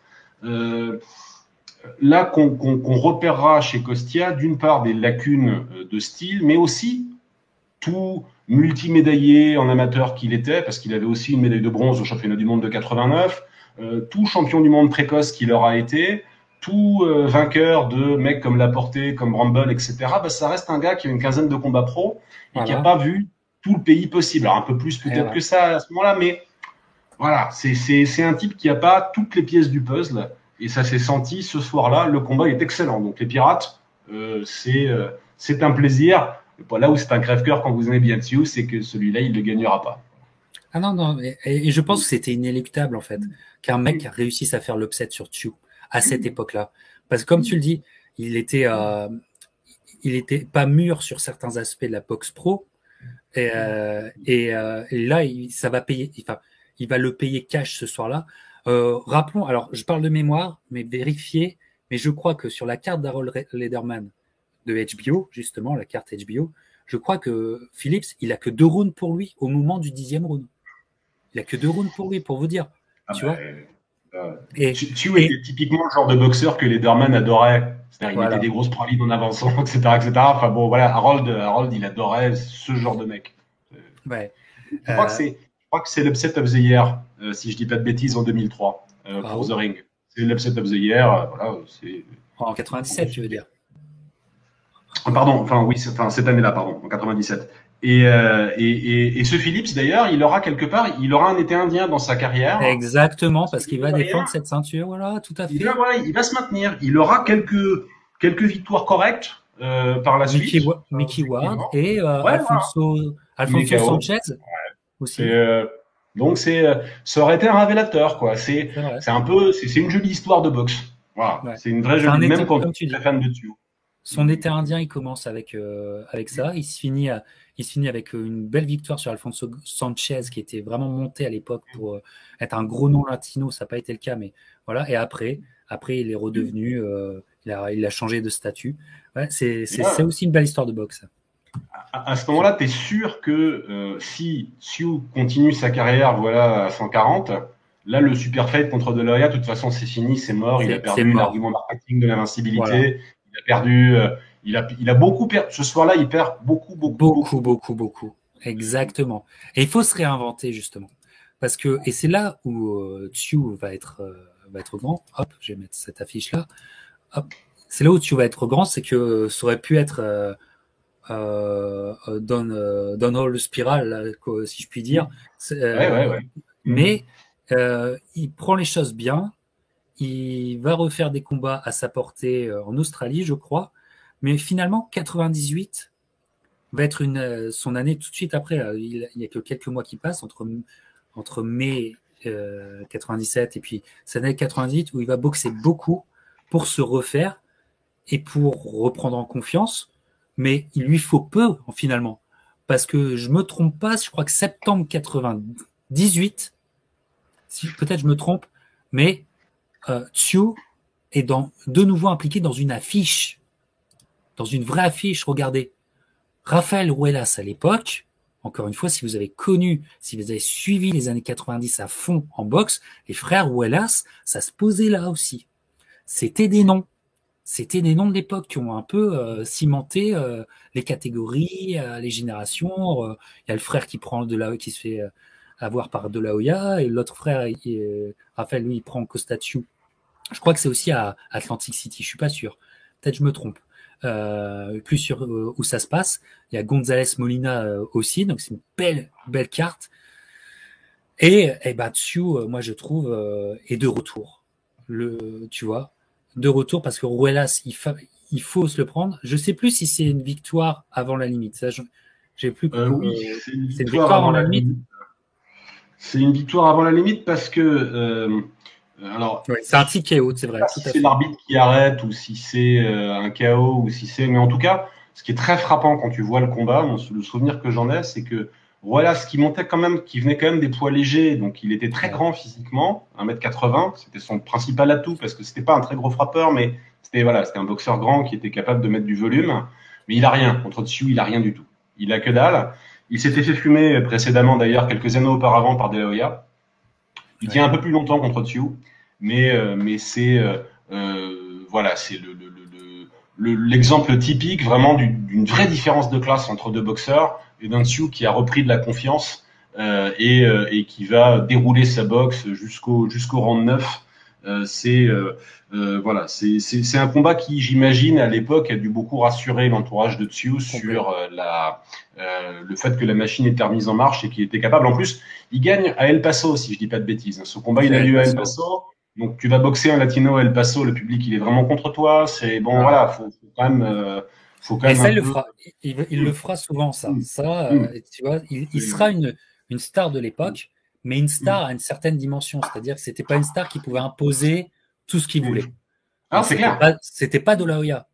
là qu'on qu qu repérera chez Costia, d'une part, des lacunes de style, mais aussi tout multimédaillé en amateur qu'il était, parce qu'il avait aussi une médaille de bronze au championnat du monde de 89, euh, tout champion du monde précoce qu'il aura été, tout euh, vainqueur de mecs comme Laporté, comme Rumble, etc. Bah, ça reste un gars qui a une quinzaine de combats pro et voilà. qui n'a pas vu tout le pays possible. Alors un peu plus peut-être voilà. que ça à ce moment-là, mais voilà, c'est un type qui n'a pas toutes les pièces du puzzle. Et ça s'est senti ce soir-là. Le combat est excellent. Donc les pirates, euh, c'est euh, c'est un plaisir. Là où c'est un crève-cœur quand vous aimez bien Tio, c'est que celui-là, il ne le gagnera pas. Ah non, non. Et, je pense que c'était inéluctable, en fait, qu'un mec réussisse à faire l'upset sur Tio à cette époque-là. Parce que comme tu le dis, il était, euh, pas mûr sur certains aspects de la boxe pro. Et, euh, euh, et là, il, ça va payer. Il va le payer cash ce soir-là. Rappelons, alors je parle de mémoire, mais vérifiez, mais je crois que sur la carte d'Harold Lederman de HBO, justement, la carte HBO, je crois que Phillips, il a que deux rounds pour lui au moment du dixième round. Il a que deux rounds pour lui, pour vous dire. Ah tu bah, vois euh, et, tu, tu et, était typiquement le genre de boxeur que Lederman adorait. C'est-à-dire, voilà. il mettait des grosses pralines en avançant, etc., etc. Enfin bon, voilà, Harold, Harold, il adorait ce genre de mec. Ouais. Je crois euh... que c'est crois que c'est l'upset of the year, euh, si je dis pas de bêtises, en 2003 euh, ah, pour The Ring. C'est l'upset of the year. Euh, voilà. En 97, tu veux dire Pardon, enfin oui, enfin cette année-là, pardon, en 97. Et, euh, et, et, et, ce Phillips, d'ailleurs, il aura quelque part, il aura un été indien dans sa carrière. Exactement, parce qu'il va défendre cette ceinture, voilà, tout à fait. Il va, voilà, il va se maintenir. Il aura quelques quelques victoires correctes euh, par la Mickey suite. Wa Mickey Ward et euh, ouais, Alfonso, voilà. Alfonso Sanchez. Ouais. Aussi. Euh, donc c'est, ça aurait été un révélateur, quoi. C'est, c'est un peu, c'est une jolie histoire de boxe. Voilà, ouais. c'est une vraie jolie, même quand tu es fan de dessus. Son été indien, il commence avec euh, avec ça. Il se finit à, il se finit avec une belle victoire sur Alfonso Sanchez, qui était vraiment monté à l'époque pour euh, être un gros nom latino. Ça n'a pas été le cas, mais voilà. Et après, après, il est redevenu, euh, il a, il a changé de statut. Ouais, c'est, c'est, c'est aussi une belle histoire de boxe à, ce moment-là, tu es sûr que euh, si Sioux continue sa carrière voilà, à 140, là, le super fight contre De Loya, de toute façon, c'est fini, c'est mort. Il a perdu l'argument marketing de l'invincibilité. Voilà. Il a perdu, euh, il a, il a beaucoup perdu. Ce soir-là, il perd beaucoup, beaucoup, beaucoup, beaucoup, beaucoup. Exactement. Et il faut se réinventer justement, parce que et c'est là où euh, Tsu va être euh, va être grand. Hop, je vais mettre cette affiche là. Hop, c'est là où Tsu va être grand, c'est que ça aurait pu être euh, euh, euh, Spiral, si je puis dire. Euh, ouais, ouais, ouais. Mais euh, il prend les choses bien. Il va refaire des combats à sa portée euh, en Australie, je crois. Mais finalement, 98 va être une, euh, son année tout de suite après. Il n'y a que quelques mois qui passent entre, entre mai euh, 97 et puis cette année 98 où il va boxer beaucoup pour se refaire et pour reprendre en confiance. Mais il lui faut peu finalement. Parce que je me trompe pas, je crois que septembre 98, si peut-être je me trompe, mais euh, est dans, de nouveau impliqué dans une affiche, dans une vraie affiche. Regardez, Raphaël Ruelas à l'époque, encore une fois, si vous avez connu, si vous avez suivi les années 90 à fond en boxe, les frères Ruelas, ça se posait là aussi. C'était des noms. C'était des noms de l'époque qui ont un peu euh, cimenté euh, les catégories, euh, les générations. Euh, Il y a le frère qui prend de la qui se fait euh, avoir par De La Hoya et l'autre frère, il, Raphaël, lui, il prend Costatio. Je crois que c'est aussi à Atlantic City, je suis pas sûr. Peut-être je me trompe. Euh, plus sur euh, où ça se passe. Il y a González Molina euh, aussi, donc c'est une belle, belle carte. Et, et Tsu, moi je trouve, est de retour. Le, tu vois, de retour parce que Ruelas, il, fa... il faut se le prendre. Je sais plus si c'est une victoire avant la limite. Ça, j'ai plus. Oui, c'est une, une, victoire avant la limite. limite. C'est une victoire avant la limite parce que. Euh, alors, ouais, c'est un petit KO, c'est vrai. Si c'est l'arbitre qui arrête ou si c'est euh, un KO ou si c'est. Mais en tout cas, ce qui est très frappant quand tu vois le combat, le souvenir que j'en ai, c'est que voilà ce qui montait quand même, qui venait quand même des poids légers, donc il était très grand physiquement, 1m80, c'était son principal atout parce que c'était pas un très gros frappeur, mais c'était voilà, c'était un boxeur grand qui était capable de mettre du volume, mais il a rien contre dessus, il a rien du tout, il a que dalle. Il s'était fait fumer précédemment d'ailleurs quelques années auparavant par De La Hoya. Il ouais. tient un peu plus longtemps contre dessus, mais euh, mais c'est euh, euh, voilà, c'est le, le, l'exemple typique vraiment d'une vraie différence de classe entre deux boxeurs et d'un Tsu qui a repris de la confiance euh, et, euh, et, qui va dérouler sa boxe jusqu'au jusqu'au round 9. Euh, c'est voilà, c'est un combat qui, j'imagine, à l'époque, a dû beaucoup rassurer l'entourage de Tsu sur la le fait que la machine était remise en marche et qu'il était capable. En plus, il gagne à El Paso, si je dis pas de bêtises. Ce combat, il a lieu à El Paso. Donc tu vas boxer un latino El Paso, le public il est vraiment contre toi. C'est bon, ah. voilà, faut, faut, quand même. Euh, faut quand Et même ça, il, le fera. Il, il, le fera souvent, ça. Ça, euh, tu vois, il, il, sera une, une star de l'époque, mais une star à une certaine dimension. C'est-à-dire que c'était pas une star qui pouvait imposer tout ce qu'il voulait. Ah, c'est clair. C'était pas De La Hoya.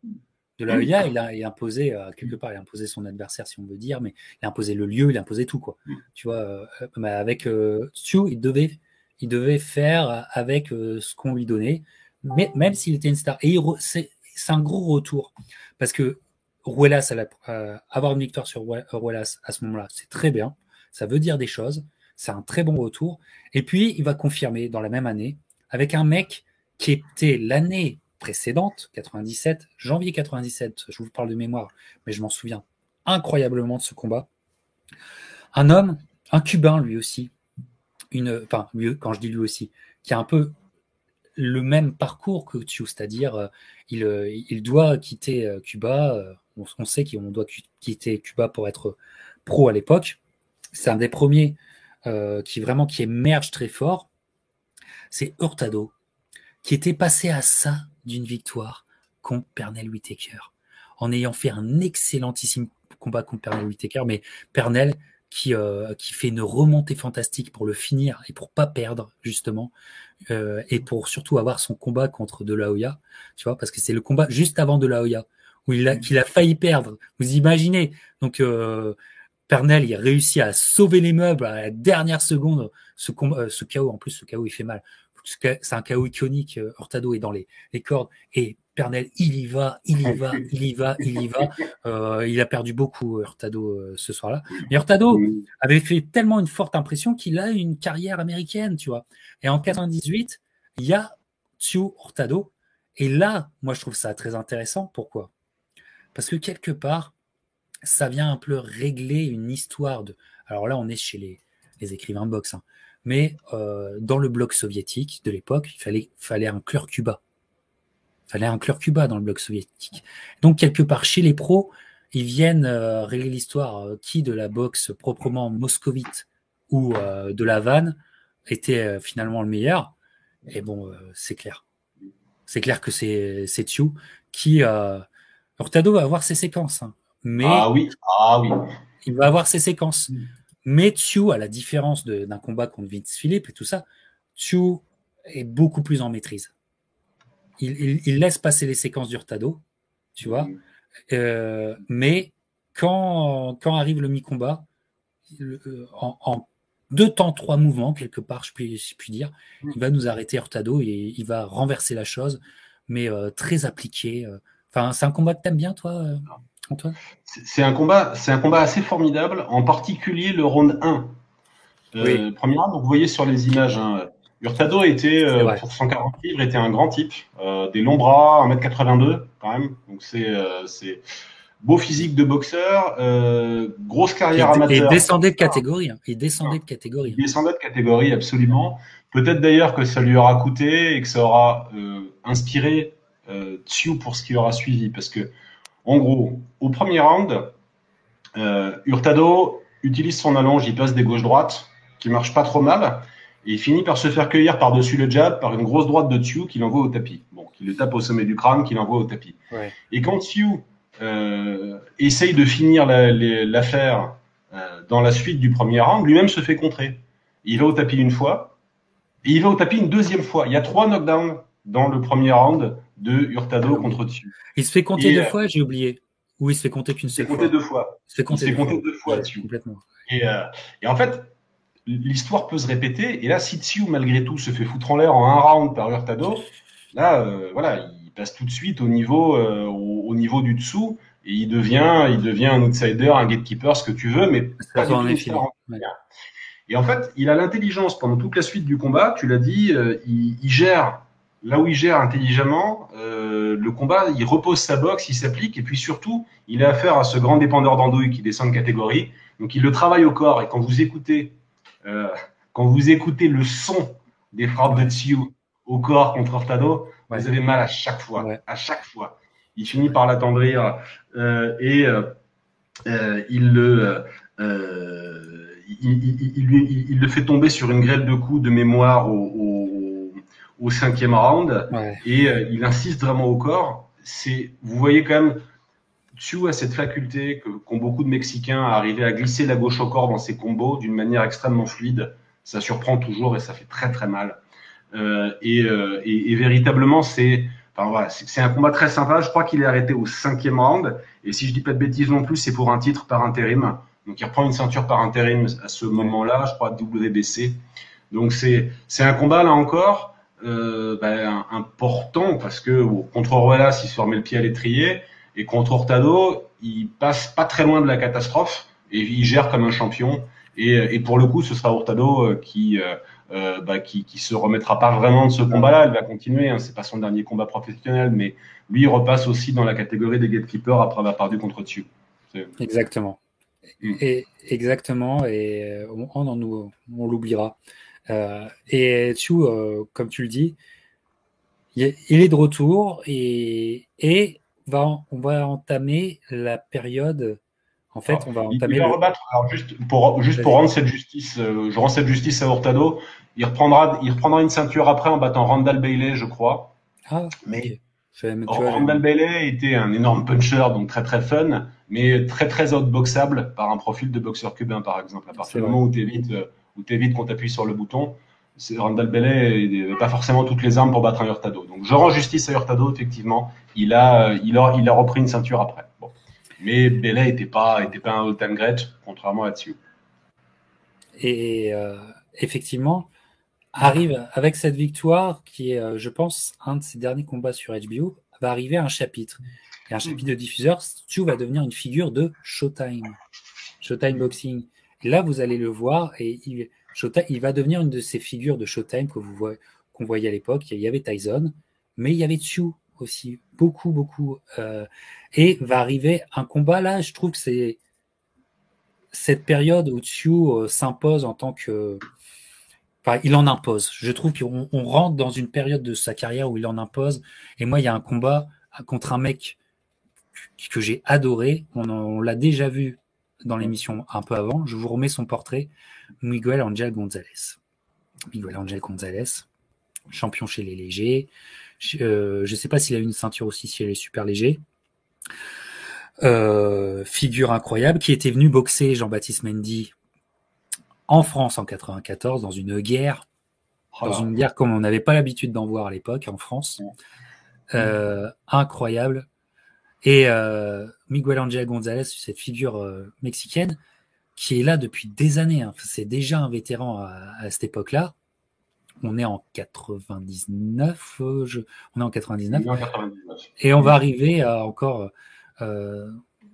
De La Hoya, il a, il a imposé, euh, quelque part, il a imposé son adversaire, si on veut dire, mais il a imposé le lieu, il a imposé tout, quoi. Tu vois, euh, mais avec euh, Stu, il devait il devait faire avec euh, ce qu'on lui donnait, même s'il était une star. Et c'est un gros retour parce que Ruelas, euh, avoir une victoire sur Ruelas à ce moment-là, c'est très bien. Ça veut dire des choses. C'est un très bon retour. Et puis, il va confirmer dans la même année avec un mec qui était l'année précédente, 97, janvier 97, je vous parle de mémoire, mais je m'en souviens incroyablement de ce combat. Un homme, un Cubain lui aussi, une, enfin, mieux, quand je dis lui aussi, qui a un peu le même parcours que Tio, c'est-à-dire euh, il, il doit quitter euh, Cuba, euh, on, sait qu'on doit quitter Cuba pour être pro à l'époque. C'est un des premiers euh, qui vraiment qui émerge très fort. C'est Hurtado, qui était passé à ça d'une victoire contre Pernell Whitaker, en ayant fait un excellentissime combat contre Pernell Whitaker, mais Pernell qui, euh, qui fait une remontée fantastique pour le finir et pour pas perdre justement euh, et pour surtout avoir son combat contre De La Hoya, tu vois, parce que c'est le combat juste avant De La Hoya où il a qu'il a failli perdre. Vous imaginez Donc euh, Pernell il réussit à sauver les meubles à la dernière seconde. Ce combat, euh, ce chaos en plus, ce chaos il fait mal. C'est un chaos iconique. Euh, Hurtado est dans les, les cordes et Il y va, il y va, il y va, il y va. Euh, il a perdu beaucoup, Hurtado, euh, ce soir-là. Mais Hurtado avait fait tellement une forte impression qu'il a une carrière américaine, tu vois. Et en 98, il y a Tio Hurtado. Et là, moi, je trouve ça très intéressant. Pourquoi? Parce que quelque part, ça vient un peu régler une histoire de. Alors là, on est chez les, les écrivains de boxe, hein. mais euh, dans le bloc soviétique de l'époque, il fallait, fallait inclure Cuba. Fallait inclure Cuba dans le bloc soviétique. Donc, quelque part, chez les pros, ils viennent euh, régler l'histoire euh, qui de la boxe proprement moscovite ou euh, de la vanne était euh, finalement le meilleur. Et bon, euh, c'est clair. C'est clair que c'est c'est Tsu qui. Euh, Hurtado va avoir ses séquences, hein. mais Ah oui, ah oui. il va avoir ses séquences. Mm. Mais Tsu, à la différence d'un combat contre Vince Philippe et tout ça, Tsu est beaucoup plus en maîtrise. Il, il- il laisse passer les séquences d'Hurtado, tu vois, euh, mais quand, quand arrive le mi-combat, euh, en, en deux temps, trois mouvements, quelque part, je puis, je puis dire, Mm. il va nous arrêter Hurtado et il va renverser la chose, mais euh, très appliqué. euh. Enfin, c'est un combat que t'aimes bien, toi, euh, Antoine? C'est un combat, c'est un combat assez formidable, en particulier le round 1. Euh, Oui. Premier round, donc vous voyez sur les images, hein, Hurtado était, euh, pour 140 livres, était un grand type, euh, des longs bras, 1m82 quand même, donc c'est euh, c'est beau physique de boxeur, grosse carrière Et, et amateur. descendait de catégorie. hein. Il descendait de catégorie. Il descendait de catégorie, absolument. Peut-être d'ailleurs que ça lui aura coûté et que ça aura inspiré Tsu pour ce qui aura suivi. Parce que, en gros, au premier round, Hurtado utilise son allonge, il passe des gauches-droites, qui marchent pas trop mal, et il finit par se faire cueillir par-dessus le jab par une grosse droite de Tsu qu'il envoie au tapis. Bon, qui le tape au sommet du crâne, qu'il envoie au tapis. Ouais. Et quand Tsu euh, essaye de finir la- l'affaire euh, dans la suite du premier round, lui-même se fait contrer. Il va au tapis une fois, et il va au tapis une deuxième fois. Il y a trois knockdowns dans le premier round de Hurtado contre Tsu. Il se fait compter Et, deux euh, fois, j'ai oublié. Ou il se fait compter qu'une Il seule fois. compté deux fois. Il se fait Il compter deux fois. complètement. Et, euh, et en fait, l'histoire peut se répéter. Et là, si Tsu, malgré tout, se fait foutre en l'air en un round par Hurtado, là, euh, voilà, il passe tout de suite au niveau, euh, au, au niveau du dessous. Et il devient, il devient un outsider, un gatekeeper, ce que tu veux, mais pas du en tout. Ouais. Et en fait, il a l'intelligence pendant toute la suite du combat. Tu l'as dit, euh, il, il gère là où il gère intelligemment euh, le combat. Il repose sa boxe, il s'applique, et puis surtout, il a affaire à ce grand dépendeur d'andouille qui descend de catégorie. Donc, il le travaille au corps. Et quand vous écoutez, euh, quand vous écoutez le son des frappes de Tsu au corps contre Hurtado, Ouais. vous avez mal à chaque fois, Ouais. à chaque fois. Il finit par l'attendrir euh, et euh, il le il, il- il lui- il- il le fait tomber sur une grêle de coups de mémoire au, au, au cinquième round Ouais. et euh, il insiste vraiment au corps. C'est, vous voyez quand même, Tsu a cette faculté que- qu'ont beaucoup de Mexicains à arriver à glisser la gauche au corps dans ses combos d'une manière extrêmement fluide. Ça surprend toujours et ça fait très très mal. Euh, et, euh, et, et véritablement, c'est, enfin voilà, c'est c'est un combat très sympa. Je crois qu'il est arrêté au cinquième round. Et si je dis pas de bêtises non plus, c'est pour un titre par intérim. Donc il reprend une ceinture par intérim à ce moment-là, je crois WBC. Donc c'est c'est un combat là encore euh, ben, important parce que bon, contre Ruelas, il se remet le pied à l'étrier et contre Hurtado, il passe pas très loin de la catastrophe et il gère comme un champion. Et, et pour le coup, ce sera Hurtado euh, qui, euh, euh, bah, qui qui se remettra pas vraiment de ce combat-là. Elle va continuer. Hein, c'est pas son dernier combat professionnel, mais lui il repasse aussi dans la catégorie des gatekeepers après avoir perdu contre Tsu. Exactement. Mm. Et, exactement. Et euh, on, on, on l'oubliera. Euh, et Tsu, euh, comme tu le dis, il est- il est de retour et, et va, on va entamer la période. En fait, on va entamer il va le- rebattre. Alors juste pour juste pour Vas-y. rendre cette justice, euh, je rends cette justice à Hurtado. Il reprendra il reprendra une ceinture après en battant Randall Bailey, je crois. Ah, Mais même- tu vois, Randall Bailey était un énorme puncher, donc très très fun, mais très très outboxable par un profil de boxeur cubain, par exemple. À partir du vrai. moment où tu évites, où t'évites qu'on t'appuie sur le bouton, Randall Bailey n'avait pas forcément toutes les armes pour battre un Hurtado. Donc je rends justice à Hurtado, effectivement. Il a, il a, il a repris une ceinture après. Bon. Mais Bailey était pas, était pas un all-time great, contrairement à Tsu. Et euh, effectivement, arrive avec cette victoire qui est, euh, je pense, un de ses derniers combats sur HBO, va arriver un chapitre. Et un chapitre de diffuseur, Stu va devenir une figure de Showtime. Showtime Boxing. Et là, vous allez le voir, et il, Il va devenir une de ces figures de Showtime que vous voyez, qu'on voyait à l'époque. Il y avait Tyson, mais il y avait Tsu aussi, beaucoup, beaucoup. Euh, et va arriver un combat là, je trouve que c'est cette période où Tsu euh, s'impose en tant que. Enfin, il en impose. Je trouve qu'on rentre dans une période de sa carrière où il en impose. Et moi, il y a un combat contre un mec que j'ai adoré. On, l'a déjà vu dans l'émission un peu avant. Je vous remets son portrait. Miguel Angel Gonzalez. Miguel Angel Gonzalez, champion chez les légers. Je ne euh, sais pas s'il a une ceinture aussi chez les super légers. Euh, figure incroyable qui était venu boxer Jean-Baptiste Mendy en France en 94 dans une guerre, dans une guerre comme on n'avait pas l'habitude d'en voir à l'époque en France. Euh, incroyable. Et Miguel Angel Gonzalez, cette figure mexicaine, qui est là depuis des années. Hein. C'est déjà un vétéran à cette époque-là on est en 99, euh, je, on est en 99, et on va arriver à encore, euh,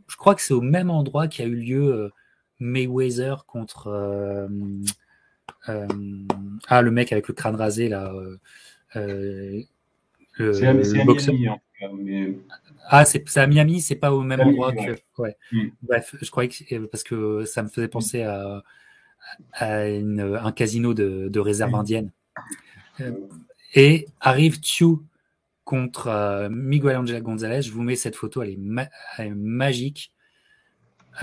je crois que c'est au même endroit qu'il y a eu lieu euh, Mayweather contre ah le mec avec le crâne rasé là, le, le boxeur. Ah, c'est à Miami, c'est pas au même endroit que. Ouais. Hmm. Bref, je croyais que. Parce que ça me faisait penser à, un casino de, réserve hmm. indienne. Euh, et arrive Chu contre euh, Miguel Angel Gonzalez. Je vous mets cette photo, elle est, magique.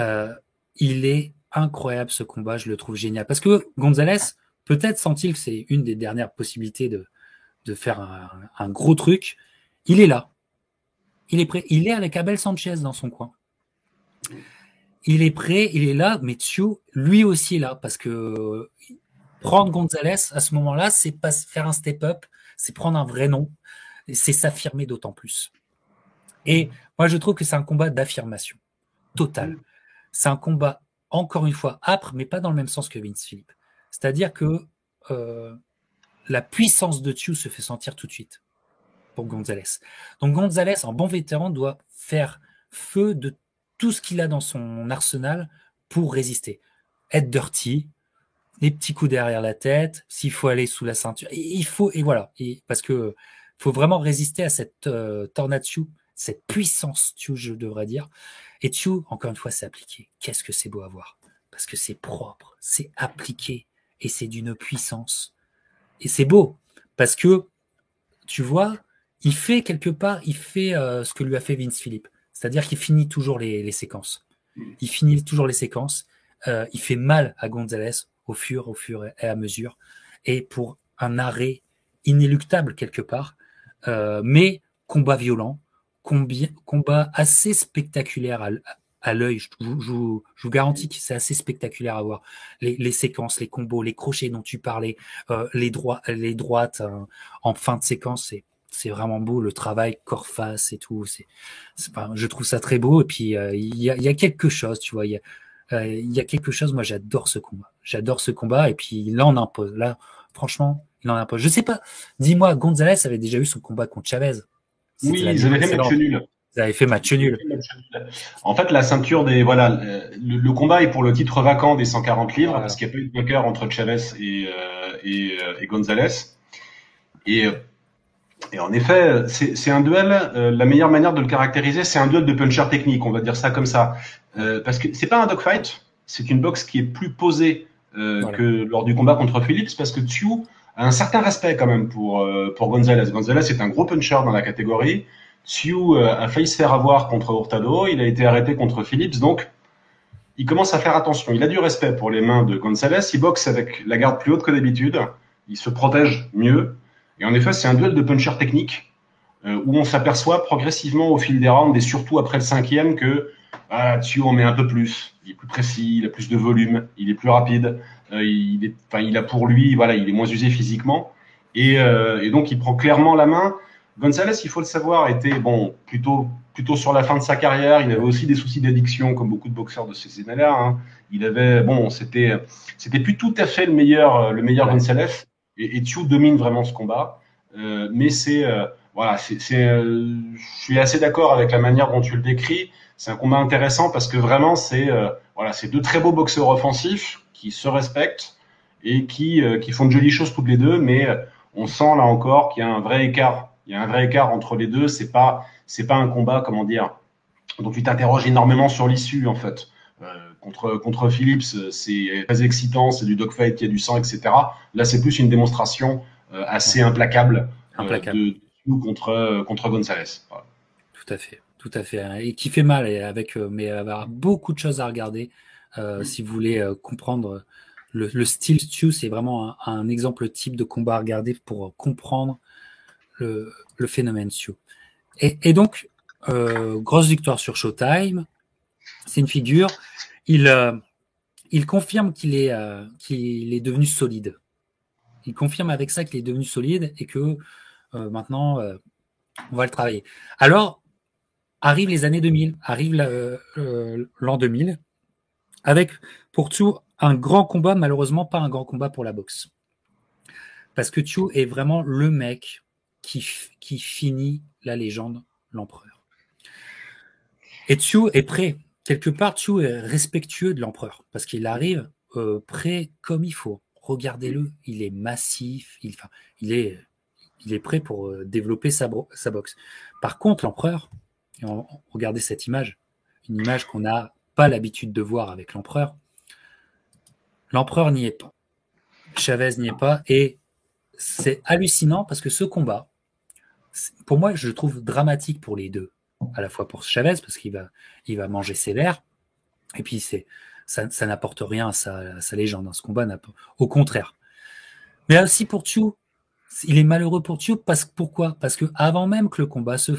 Euh, il est incroyable ce combat, je le trouve génial. Parce que Gonzalez, peut-être sent-il que c'est une des dernières possibilités de, de faire un, gros truc. Il est là. Il est prêt. Il est avec Abel Sanchez dans son coin. Il est prêt, il est là, mais Tio, lui aussi est là parce que prendre Gonzalez à ce moment-là, c'est pas faire un step-up, c'est prendre un vrai nom, c'est s'affirmer d'autant plus. Et moi, je trouve que c'est un combat d'affirmation totale. C'est un combat, encore une fois, âpre, mais pas dans le même sens que Vince Philippe. C'est-à-dire que euh, la puissance de Tio se fait sentir tout de suite pour Gonzalez. Donc Gonzalez, en bon vétéran, doit faire feu de tout ce qu'il a dans son arsenal pour résister. Être dirty, des petits coups derrière la tête, s'il faut aller sous la ceinture, il faut et voilà, parce que faut vraiment résister à cette euh, cette puissance je devrais dire. Et Tsu, encore une fois, c'est appliqué. Qu'est-ce que c'est beau à voir Parce que c'est propre, c'est appliqué et c'est d'une puissance. Et c'est beau parce que tu vois, il fait quelque part, il fait euh, ce que lui a fait Vince Philippe, c'est-à-dire qu'il finit toujours les, séquences. Il finit toujours les séquences. Euh, il fait mal à Gonzalez au fur, au fur et à mesure, et pour un arrêt inéluctable quelque part, euh, mais combat violent, combat assez spectaculaire à, l'œil. Je, vous garantis que c'est assez spectaculaire à voir. Les, séquences, les combos, les crochets dont tu parlais, euh, les, les droites hein, en fin de séquence, c'est vraiment beau le travail corps face et tout c'est je trouve ça très beau et puis euh, il y, a, y, a, quelque chose tu vois il y a, euh, y a quelque chose, moi j'adore ce combat. J'adore ce combat et puis là on impose. Là, franchement, il en impose. Je sais pas, dis-moi, Gonzalez avait déjà eu son combat contre Chavez. Oui, ils avaient fait match nul. Ils avaient fait match nul. En fait, la ceinture des voilà, le, combat est pour le titre vacant des 140 livres parce qu'il n'y a pas eu de vainqueur entre Chavez et, euh, et, euh, et Gonzalez. Et et en effet, c'est un duel. Euh, la meilleure manière de le caractériser, c'est un duel de puncher technique. On va dire ça comme ça, euh, parce que c'est pas un dogfight. C'est une boxe qui est plus posée euh, que lors du combat contre Phillips, parce que Tsu a un certain respect quand même pour pour Gonzalez. Gonzalez est un gros puncher dans la catégorie. Tsu a failli se faire avoir contre Hurtado. Il a été arrêté contre Phillips, donc il commence à faire attention. Il a du respect pour les mains de Gonzalez. Il boxe avec la garde plus haute que d'habitude. Il se protège mieux. Et en effet, c'est un duel de puncher technique euh, où on s'aperçoit progressivement au fil des rounds et surtout après le cinquième que ah, dessus on met un peu plus. Il est plus précis, il a plus de volume, il est plus rapide. Euh, il, est, enfin, il a pour lui, voilà, il est moins usé physiquement et, euh, et, donc il prend clairement la main. Gonzalez, il faut le savoir, était bon plutôt plutôt sur la fin de sa carrière. Il avait aussi des soucis d'addiction, comme beaucoup de boxeurs de ces années-là. Hein. Il avait bon, c'était c'était plus tout à fait le meilleur le meilleur Gonzalez et, et domine vraiment ce combat. Euh, mais c'est euh, voilà, c'est, euh, je suis assez d'accord avec la manière dont tu le décris. C'est un combat intéressant parce que vraiment c'est voilà, c'est deux très beaux boxeurs offensifs qui se respectent et qui qui font de jolies choses toutes les deux, mais on sent là encore qu'il y a un vrai écart Il y a un vrai écart entre les deux. C'est pas, c'est pas un combat, comment dire, dont tu t'interroges énormément sur l'issue, en fait. Euh, contre, contre Phillips, c'est très excitant, c'est du dogfight, il y a du sang, etc. Là, c'est plus une démonstration euh, assez implacable, euh, implacable. de, de contre, contre Gonzalez. Tout à fait, tout à fait. Et qui fait mal, avec, mais avoir beaucoup de choses à regarder si vous voulez comprendre le, style Stu, c'est vraiment un, exemple type de combat à regarder pour comprendre le, phénomène Stu. Et, donc, euh, grosse victoire sur Showtime. C'est une figure. Il, euh, il confirme qu'il est, euh, qu'il est devenu solide. Il confirme avec ça qu'il est devenu solide et que maintenant, on va le travailler. Alors, arrivent les années 2000, arrive l'an 2000, avec pour tout un grand combat, malheureusement pas un grand combat pour la boxe. Parce que Chu est vraiment le mec qui, qui finit la légende, l'empereur. Et Chu est prêt. Quelque part, Chu est respectueux de l'empereur parce qu'il arrive euh, prêt comme il faut. Regardez-le, il est massif, il, enfin, il, est, il est prêt pour euh, développer sa, sa boxe. Par contre, l'empereur, regardez cette image, une image qu'on n'a pas l'habitude de voir avec l'empereur, L'empereur n'y est pas. Chavez n'y est pas. Et c'est hallucinant parce que ce combat, pour moi, je le trouve dramatique pour les deux. À la fois pour Chavez, parce qu'il va, il va manger. Et puis, c'est, ça, n'apporte rien à sa, légende. Hein. Ce combat. Au contraire. Mais aussi pour Tchou, il est malheureux pour Tchou. Parce, pourquoi? Parce que avant même que le combat se,